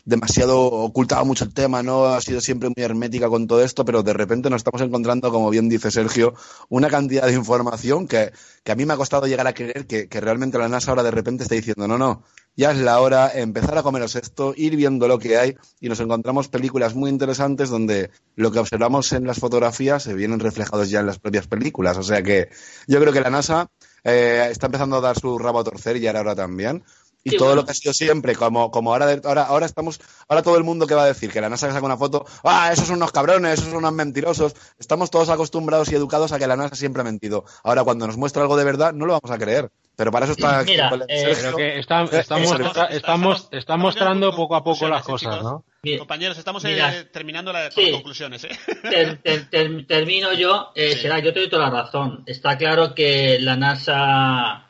demasiado ocultaba mucho el tema, ¿no? Ha sido siempre muy hermética con todo esto, pero de repente nos estamos encontrando, como bien dice Sergio, una cantidad de información que, a mí me ha costado llegar a creer que, que realmente la NASA ahora de repente está diciendo, no, no, ya es la hora, empezar a comeros esto, ir viendo lo que hay y nos encontramos películas muy interesantes donde lo que observamos en las fotografías se vienen reflejados ya en las propias películas. O sea que yo creo que la NASA eh, está empezando a dar su rabo a torcer y ahora también. Y todo lo que ha sido siempre, como, como ahora, ahora, ahora estamos, ahora todo el mundo que va a decir que la NASA saca una foto, ah, esos son unos cabrones, esos son unos mentirosos. Estamos todos acostumbrados y educados a que la NASA siempre ha mentido. Ahora, cuando nos muestra algo de verdad, no lo vamos a creer. Pero para eso está. Mira, eh, que está, estamos, está, mostrando poco a poco las cosas, ¿no? Compañeros, estamos eh, terminando las conclusiones. ¿eh? termino yo. Eh, Será, yo te doy toda la razón. Está claro que la NASA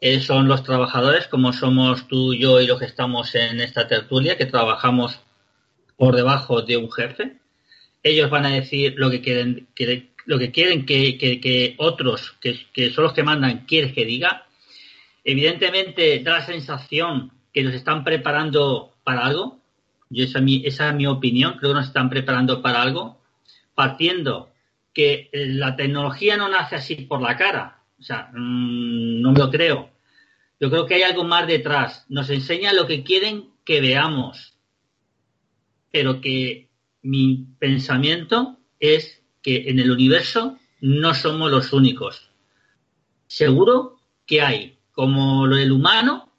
eh, son los trabajadores, como somos tú, yo y los que estamos en esta tertulia, que trabajamos por debajo de un jefe. Ellos van a decir lo que quieren, que, lo que quieren que, que otros, que, son los que mandan, quieren que diga Evidentemente da la sensación que nos están preparando para algo. Yo esa, es mi, opinión. Creo que nos están preparando para algo, partiendo que la tecnología no nace así por la cara. O sea, mmm, no me lo creo. Yo creo que hay algo más detrás. Nos enseña lo que quieren que veamos. Pero que mi pensamiento es que en el universo no somos los únicos. Seguro que hay, como lo del humano,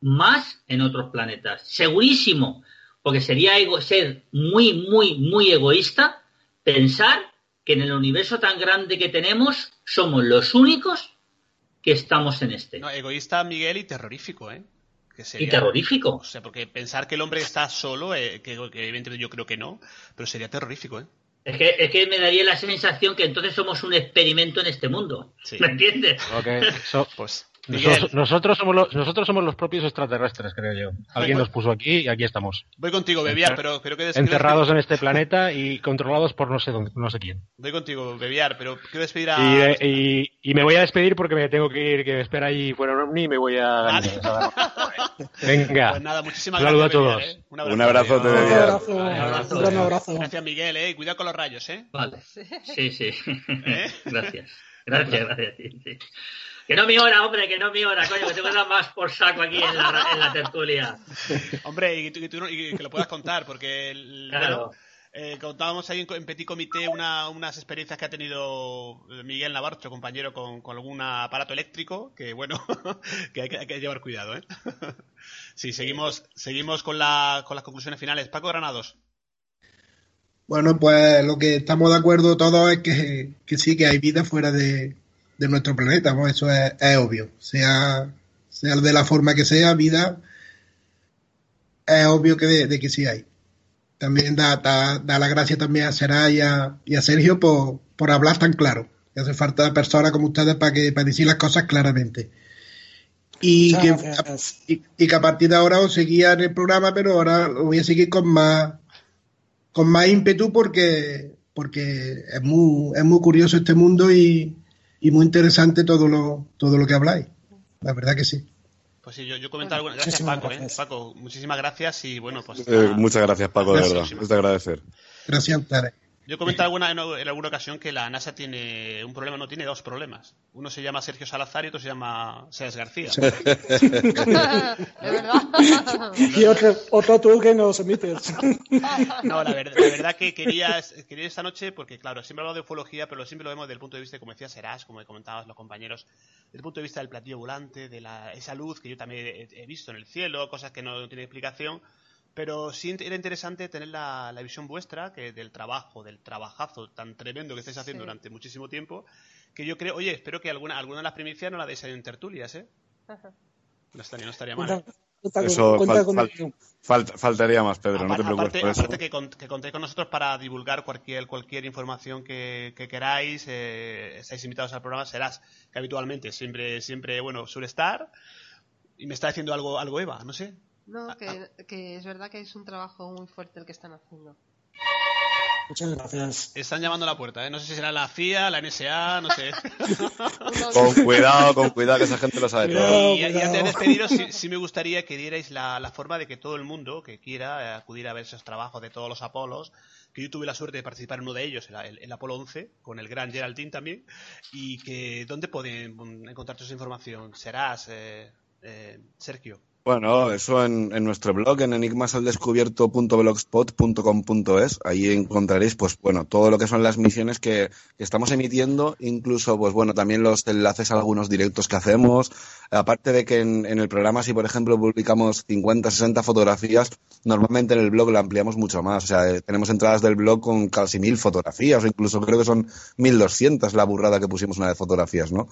más en otros planetas. Segurísimo, porque sería ego, ser muy, muy, muy egoísta pensar que en el universo tan grande que tenemos somos los únicos que estamos en este. No, egoísta, Miguel, y terrorífico, ¿eh? Que sería, y terrorífico. O sea, porque pensar que el hombre está solo, eh, que, que, evidentemente yo creo que no, pero sería terrorífico, ¿eh? Es que, es que me daría la sensación que entonces somos un experimento en este mundo. Sí. ¿Me entiendes? Okay. So, pues nosotros, nosotros, somos los, nosotros somos los propios extraterrestres, creo yo. Alguien nos puso aquí y aquí estamos. Voy contigo, Bebiar, pero creo que... Enterrados en este planeta y controlados por no sé dónde, no sé quién. Voy contigo, Bebiar, pero quiero despedir a... Y, eh, y, y, me voy a despedir porque me tengo que ir, que me espera ahí fuera un ovni y me voy a... [laughs] Vale. Venga. Pues nada, muchísimas un saludo gracias, a todos. Bebiar, ¿eh? Un abrazo. Un abrazo, Un abrazo. Un abrazo. Un gran abrazo. Gracias, Miguel, ¿eh? Cuidado con los rayos, ¿eh? Vale. [laughs] Sí, sí. ¿Eh? [laughs] Gracias. Gracias, gracias. Sí, sí. Que no mi hora, hombre, que no mi hora, coño, que tengo dar más por saco aquí en la, en la tertulia. Hombre, y, tú, y, tú, y, que lo puedas contar, porque el, Claro. bueno, eh, contábamos ahí en, en Petit Comité una, unas experiencias que ha tenido Miguel Navarro, compañero con, con algún aparato eléctrico, que bueno, [laughs] que hay, que hay que llevar cuidado, ¿eh? [laughs] Sí, seguimos, seguimos con, la, con las conclusiones finales. Paco Granados. Bueno, pues lo que estamos de acuerdo todos es que, que sí, que hay vida fuera de, de nuestro planeta, eso es, es, obvio. Sea, sea de la forma que sea, vida, es obvio que de, de que sí hay. También da, da, da la gracia también a Será y a, y a Sergio por, por, hablar tan claro. Que hace falta personas como ustedes para que para decir las cosas claramente. Y que, y, y que, a partir de ahora os seguía en el programa, pero ahora lo voy a seguir con más con más ímpetu porque porque es muy es muy curioso este mundo y, y muy interesante todo lo todo lo que habláis. La verdad que sí. Pues sí, yo, yo comento alguna. Gracias, Paco, ¿eh? Paco, muchísimas gracias y bueno, pues. Eh, muchas gracias, Paco, de verdad. Es de agradecer. Gracias. Yo he comentado alguna, en, en, alguna ocasión que la NASA tiene un problema, no tiene dos problemas. Uno se llama Sergio Salazar y otro se llama Seas García. [laughs] y otro, otro tú que nos emites. no, la verdad, la verdad, que quería, quería esta noche, porque claro, siempre hablamos de ufología, pero siempre lo vemos desde el punto de vista, como decía Serás, como comentaban los compañeros, desde el punto de vista del platillo volante, de la, esa luz que yo también he, he visto en el cielo, cosas que no, no tienen explicación pero sí era interesante tener la, la, visión vuestra que del trabajo, del trabajazo tan tremendo que estáis haciendo sí. durante muchísimo tiempo, que yo creo, oye, espero que alguna, alguna de las primicias no la deis en tertulias, ¿eh? Ajá. No estaría, no estaría mal. Eso fal, fal, fal, faltaría más, Pedro, aparte, no te preocupes aparte, por eso. Aparte que, con, que contéis con nosotros para divulgar cualquier, cualquier información que, que queráis, eh, estáis invitados al programa, serás que habitualmente siempre, siempre, bueno, suele estar. Y me está diciendo algo, algo Eva, no sé. No, que, que, es verdad que es un trabajo muy fuerte el que están haciendo. Muchas gracias. Están llamando a la puerta, ¿eh? No sé si será la CIA, la NSA, no sé. [laughs] con cuidado, con cuidado, que esa gente lo sabe todo. Y, y antes de despediros, sí, sí, me gustaría que dierais la, la, forma de que todo el mundo que quiera acudir a ver esos trabajos de todos los Apolos, que yo tuve la suerte de participar en uno de ellos, el, el Apolo 11, con el gran Geraldine también, y que ¿dónde pueden encontrar toda esa información? Serás, eh, eh, Sergio. Bueno, eso en, en, nuestro blog, en enigmasaldescubierto.blogspot.com.es, ahí encontraréis, pues bueno, todo lo que son las misiones que, estamos emitiendo, incluso, pues bueno, también los enlaces a algunos directos que hacemos. Aparte de que en, en el programa, si por ejemplo publicamos 50, 60 fotografías, normalmente en el blog lo ampliamos mucho más. O sea, tenemos entradas del blog con casi mil fotografías, o incluso creo que son 1200 la burrada que pusimos una de fotografías, ¿no?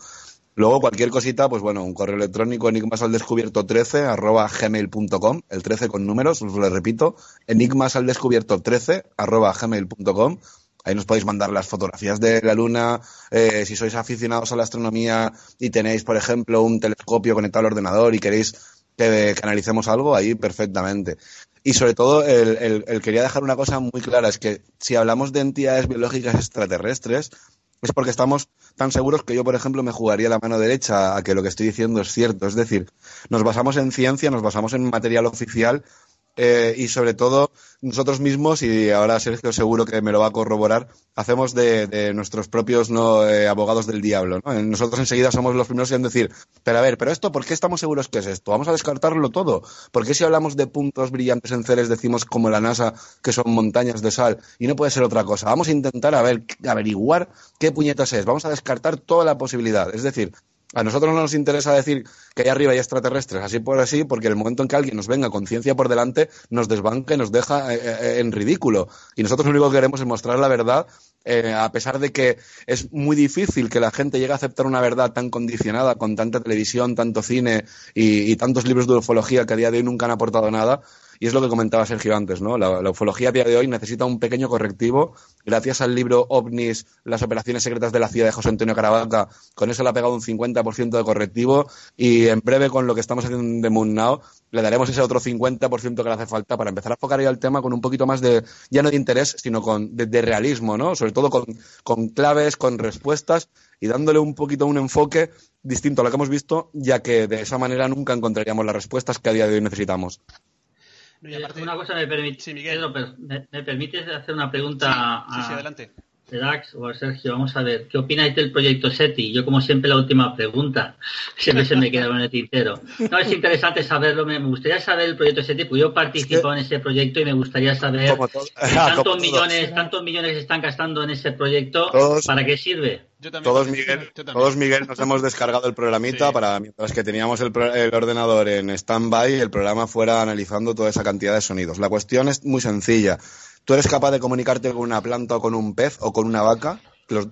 Luego, cualquier cosita, pues bueno, un correo electrónico enigmasaldescubierto13 arroba gmail.com, el 13 con números, os lo repito, enigmasaldescubierto13 arroba gmail.com. Ahí nos podéis mandar las fotografías de la Luna. Eh, si sois aficionados a la astronomía y tenéis, por ejemplo, un telescopio conectado al ordenador y queréis que, que analicemos algo, ahí perfectamente. Y sobre todo, el, el quería dejar una cosa muy clara, es que si hablamos de entidades biológicas extraterrestres, es porque estamos tan seguros que yo, por ejemplo, me jugaría la mano derecha a que lo que estoy diciendo es cierto. Es decir, nos basamos en ciencia, nos basamos en material oficial eh, y sobre todo nosotros mismos, y ahora Sergio seguro que me lo va a corroborar, hacemos de, nuestros propios ¿no? Eh, abogados del diablo. ¿no? Nosotros enseguida somos los primeros en decir, pero a ver, pero esto, ¿por qué estamos seguros que es esto? Vamos a descartarlo todo. ¿Por qué si hablamos de puntos brillantes en Ceres decimos como la NASA que son montañas de sal y no puede ser otra cosa? Vamos a intentar a ver, averiguar qué puñetas es. Vamos a descartar toda la posibilidad. Es decir, a nosotros no nos interesa decir que hay arriba hay extraterrestres, así por así, porque el momento en que alguien nos venga con ciencia por delante, nos desbanca y nos deja eh, eh, en ridículo. Y nosotros lo único que queremos es mostrar la verdad, eh, a pesar de que es muy difícil que la gente llegue a aceptar una verdad tan condicionada con tanta televisión, tanto cine y tantos libros de ufología que a día de hoy nunca han aportado nada. Y es lo que comentaba Sergio antes, ¿no? La, ufología a día de hoy necesita un pequeño correctivo. Gracias al libro OVNIS, las operaciones secretas de la CIA de José Antonio Caravaca, con eso le ha pegado un 50% de correctivo. Y en breve, con lo que estamos haciendo en The Moon Now, le daremos ese otro 50% que le hace falta para empezar a enfocar ya el tema con un poquito más de, ya no de interés, sino con, de, realismo, ¿no? Sobre todo con, con claves, con respuestas y dándole un poquito un enfoque distinto a lo que hemos visto, ya que de esa manera nunca encontraríamos las respuestas que a día de hoy necesitamos. Eh, una cosa me permite, me, permites hacer una pregunta a sí, adelante. Dax o Sergio. Vamos a ver, ¿qué opináis del proyecto SETI? Yo, como siempre, la última pregunta. [laughs] Siempre se me queda en el tintero. No, es interesante saberlo. Me gustaría saber el proyecto SETI, porque yo participo en ese proyecto y me gustaría saber [laughs] tantos millones, tantos millones se están gastando en ese proyecto, ¿para qué sirve? todos, Miguel, todos, Miguel, nos hemos descargado el programita para, mientras que teníamos el, ordenador en stand-by, el programa fuera analizando toda esa cantidad de sonidos. La cuestión es muy sencilla. ¿Tú eres capaz de comunicarte con una planta o con un pez o con una vaca?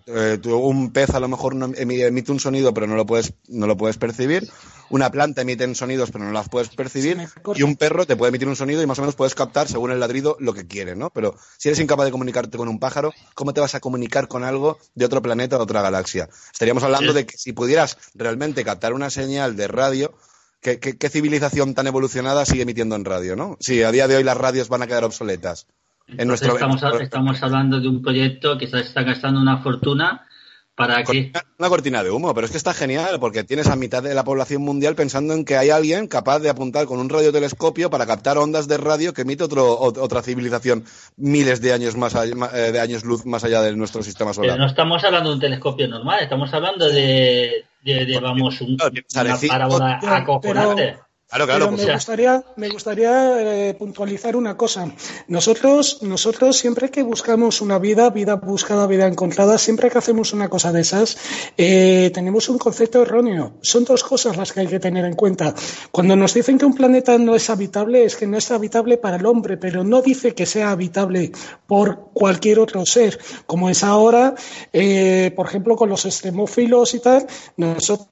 Eh, un pez a lo mejor emite un sonido pero no lo puedes no lo puedes percibir. Una planta emite sonidos pero no las puedes percibir. Y un perro te puede emitir un sonido y más o menos puedes captar según el ladrido lo que quiere no pero si eres incapaz de comunicarte con un pájaro cómo te vas a comunicar con algo de otro planeta o de otra galaxia estaríamos hablando de que si pudieras realmente captar una señal de radio ¿qué, qué civilización tan evolucionada sigue emitiendo en radio no si a día de hoy las radios van a quedar obsoletas estamos, hablando de un proyecto que se está gastando una fortuna para que... Una cortina de humo, pero es que está genial porque tienes a mitad de la población mundial pensando en que hay alguien capaz de apuntar con un radiotelescopio para captar ondas de radio que emite otro, otra civilización miles de años más eh, de años luz más allá de nuestro sistema solar. Pero no estamos hablando de un telescopio normal, estamos hablando de, de, vamos, un, una parábola acojonante. Pero me gustaría, me gustaría eh, puntualizar una cosa. Nosotros, nosotros siempre que buscamos una vida, vida buscada, vida encontrada, siempre que hacemos una cosa de esas, eh, tenemos un concepto erróneo. Son dos cosas las que hay que tener en cuenta. Cuando nos dicen que un planeta no es habitable, es que no es habitable para el hombre, pero no dice que sea habitable por cualquier otro ser, como es ahora, eh, por ejemplo, con los extremófilos y tal, nosotros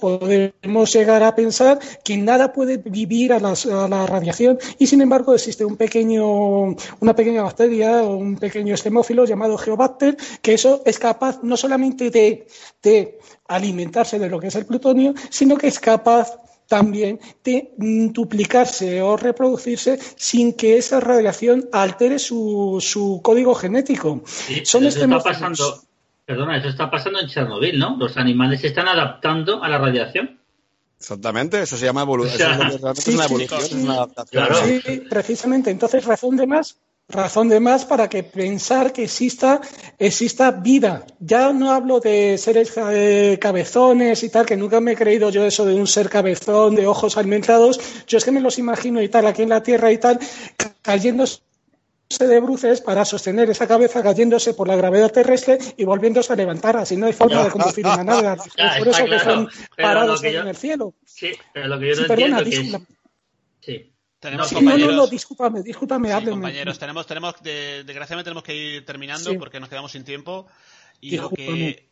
podemos llegar a pensar que nada puede vivir a, la radiación y sin embargo existe un pequeño, una pequeña bacteria o un pequeño estemófilo llamado Geobacter que eso es capaz no solamente de, de alimentarse de lo que es el plutonio, sino que es capaz también de duplicarse o reproducirse sin que esa radiación altere su, su código genético. Son eso está pasando, perdona, eso está pasando en Chernobyl, ¿no? Los animales se están adaptando a la radiación. Exactamente, eso se llama evolución. es, una evolución, es una adaptación. Sí, precisamente. Entonces, razón de más, razón de más para que pensar que exista, exista vida. Ya no hablo de seres eh, cabezones y tal, que nunca me he creído yo eso de un ser cabezón, de ojos alimentados. Yo es que me los imagino y tal, aquí en la Tierra y tal, cayéndose de bruces para sostener esa cabeza cayéndose por la gravedad terrestre y volviéndose a levantar. Así no hay forma de conducir una nave. [laughs] por eso que son parados en el cielo. Sí, pero lo que yo no entiendo que es... Sí. Tenemos compañeros... No, no, discúlpame, discúlpame, sí, compañeros, tenemos, tenemos, desgraciadamente tenemos que ir terminando porque nos quedamos sin tiempo. Y lo que,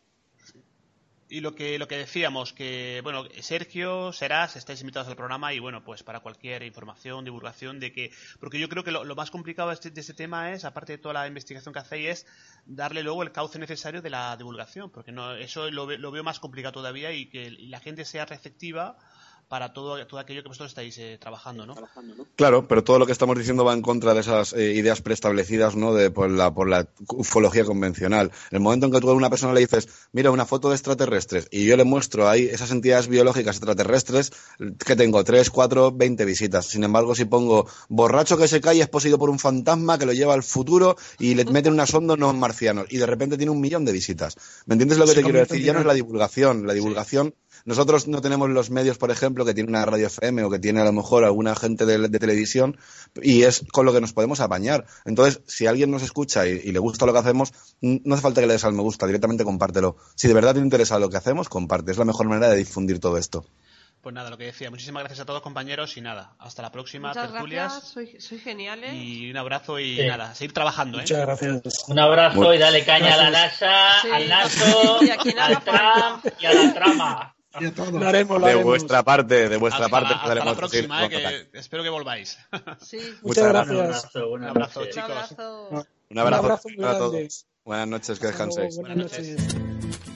y lo que, lo que decíamos, que, bueno, Sergio, Serás, estáis invitados al programa y, bueno, pues para cualquier información, divulgación, de que, porque yo creo que lo, más complicado de este, de este, tema es, aparte de toda la investigación que hacéis, es darle luego el cauce necesario de la divulgación, porque no, eso lo, lo veo más complicado todavía y que la gente sea receptiva para todo, todo aquello que vosotros estáis eh, trabajando, ¿no? Claro, pero todo lo que estamos diciendo va en contra de esas eh, ideas preestablecidas, ¿no? De, por, la, por la ufología convencional. En el momento en que tú a una persona le dices, mira, una foto de extraterrestres, y yo le muestro ahí esas entidades biológicas extraterrestres, que tengo 3, 4, 20 visitas. Sin embargo, si pongo borracho que se cae es poseído por un fantasma que lo lleva al futuro y le meten una sonda unos marcianos, y de repente tiene un millón de visitas. ¿Me entiendes lo que te quiero decir? Ya no es la divulgación. La divulgación nosotros no tenemos los medios, por ejemplo, que tiene una radio FM o que tiene a lo mejor alguna gente de, televisión y es con lo que nos podemos apañar. Entonces, si alguien nos escucha y, le gusta lo que hacemos, no hace falta que le des al me gusta, directamente compártelo. Si de verdad te interesa lo que hacemos, comparte. Es la mejor manera de difundir todo esto. Pues nada, lo que decía. Muchísimas gracias a todos, compañeros, y nada, hasta la próxima, Muchas tertulias. Gracias, soy, soy genial, ¿eh? Y un abrazo y nada, seguir trabajando, Muchas ¿eh? gracias. Un abrazo y dale caña a la NASA, Sí. al NATO, Y a quien haga al Trump y a la trama. Y a todos. Lo haremos, lo De haremos. vuestra parte, de vuestra Hasta, parte, la, hasta la podremos próxima, decir- ¿eh? Que espero que volváis. Sí, [laughs] Muchas Muchas Un gracias. abrazo, buenas abrazo, noches. un chicos. abrazo. Un abrazo, Un abrazo grande. todos. Buenas noches, que descanséis. Buenas Buenas noches.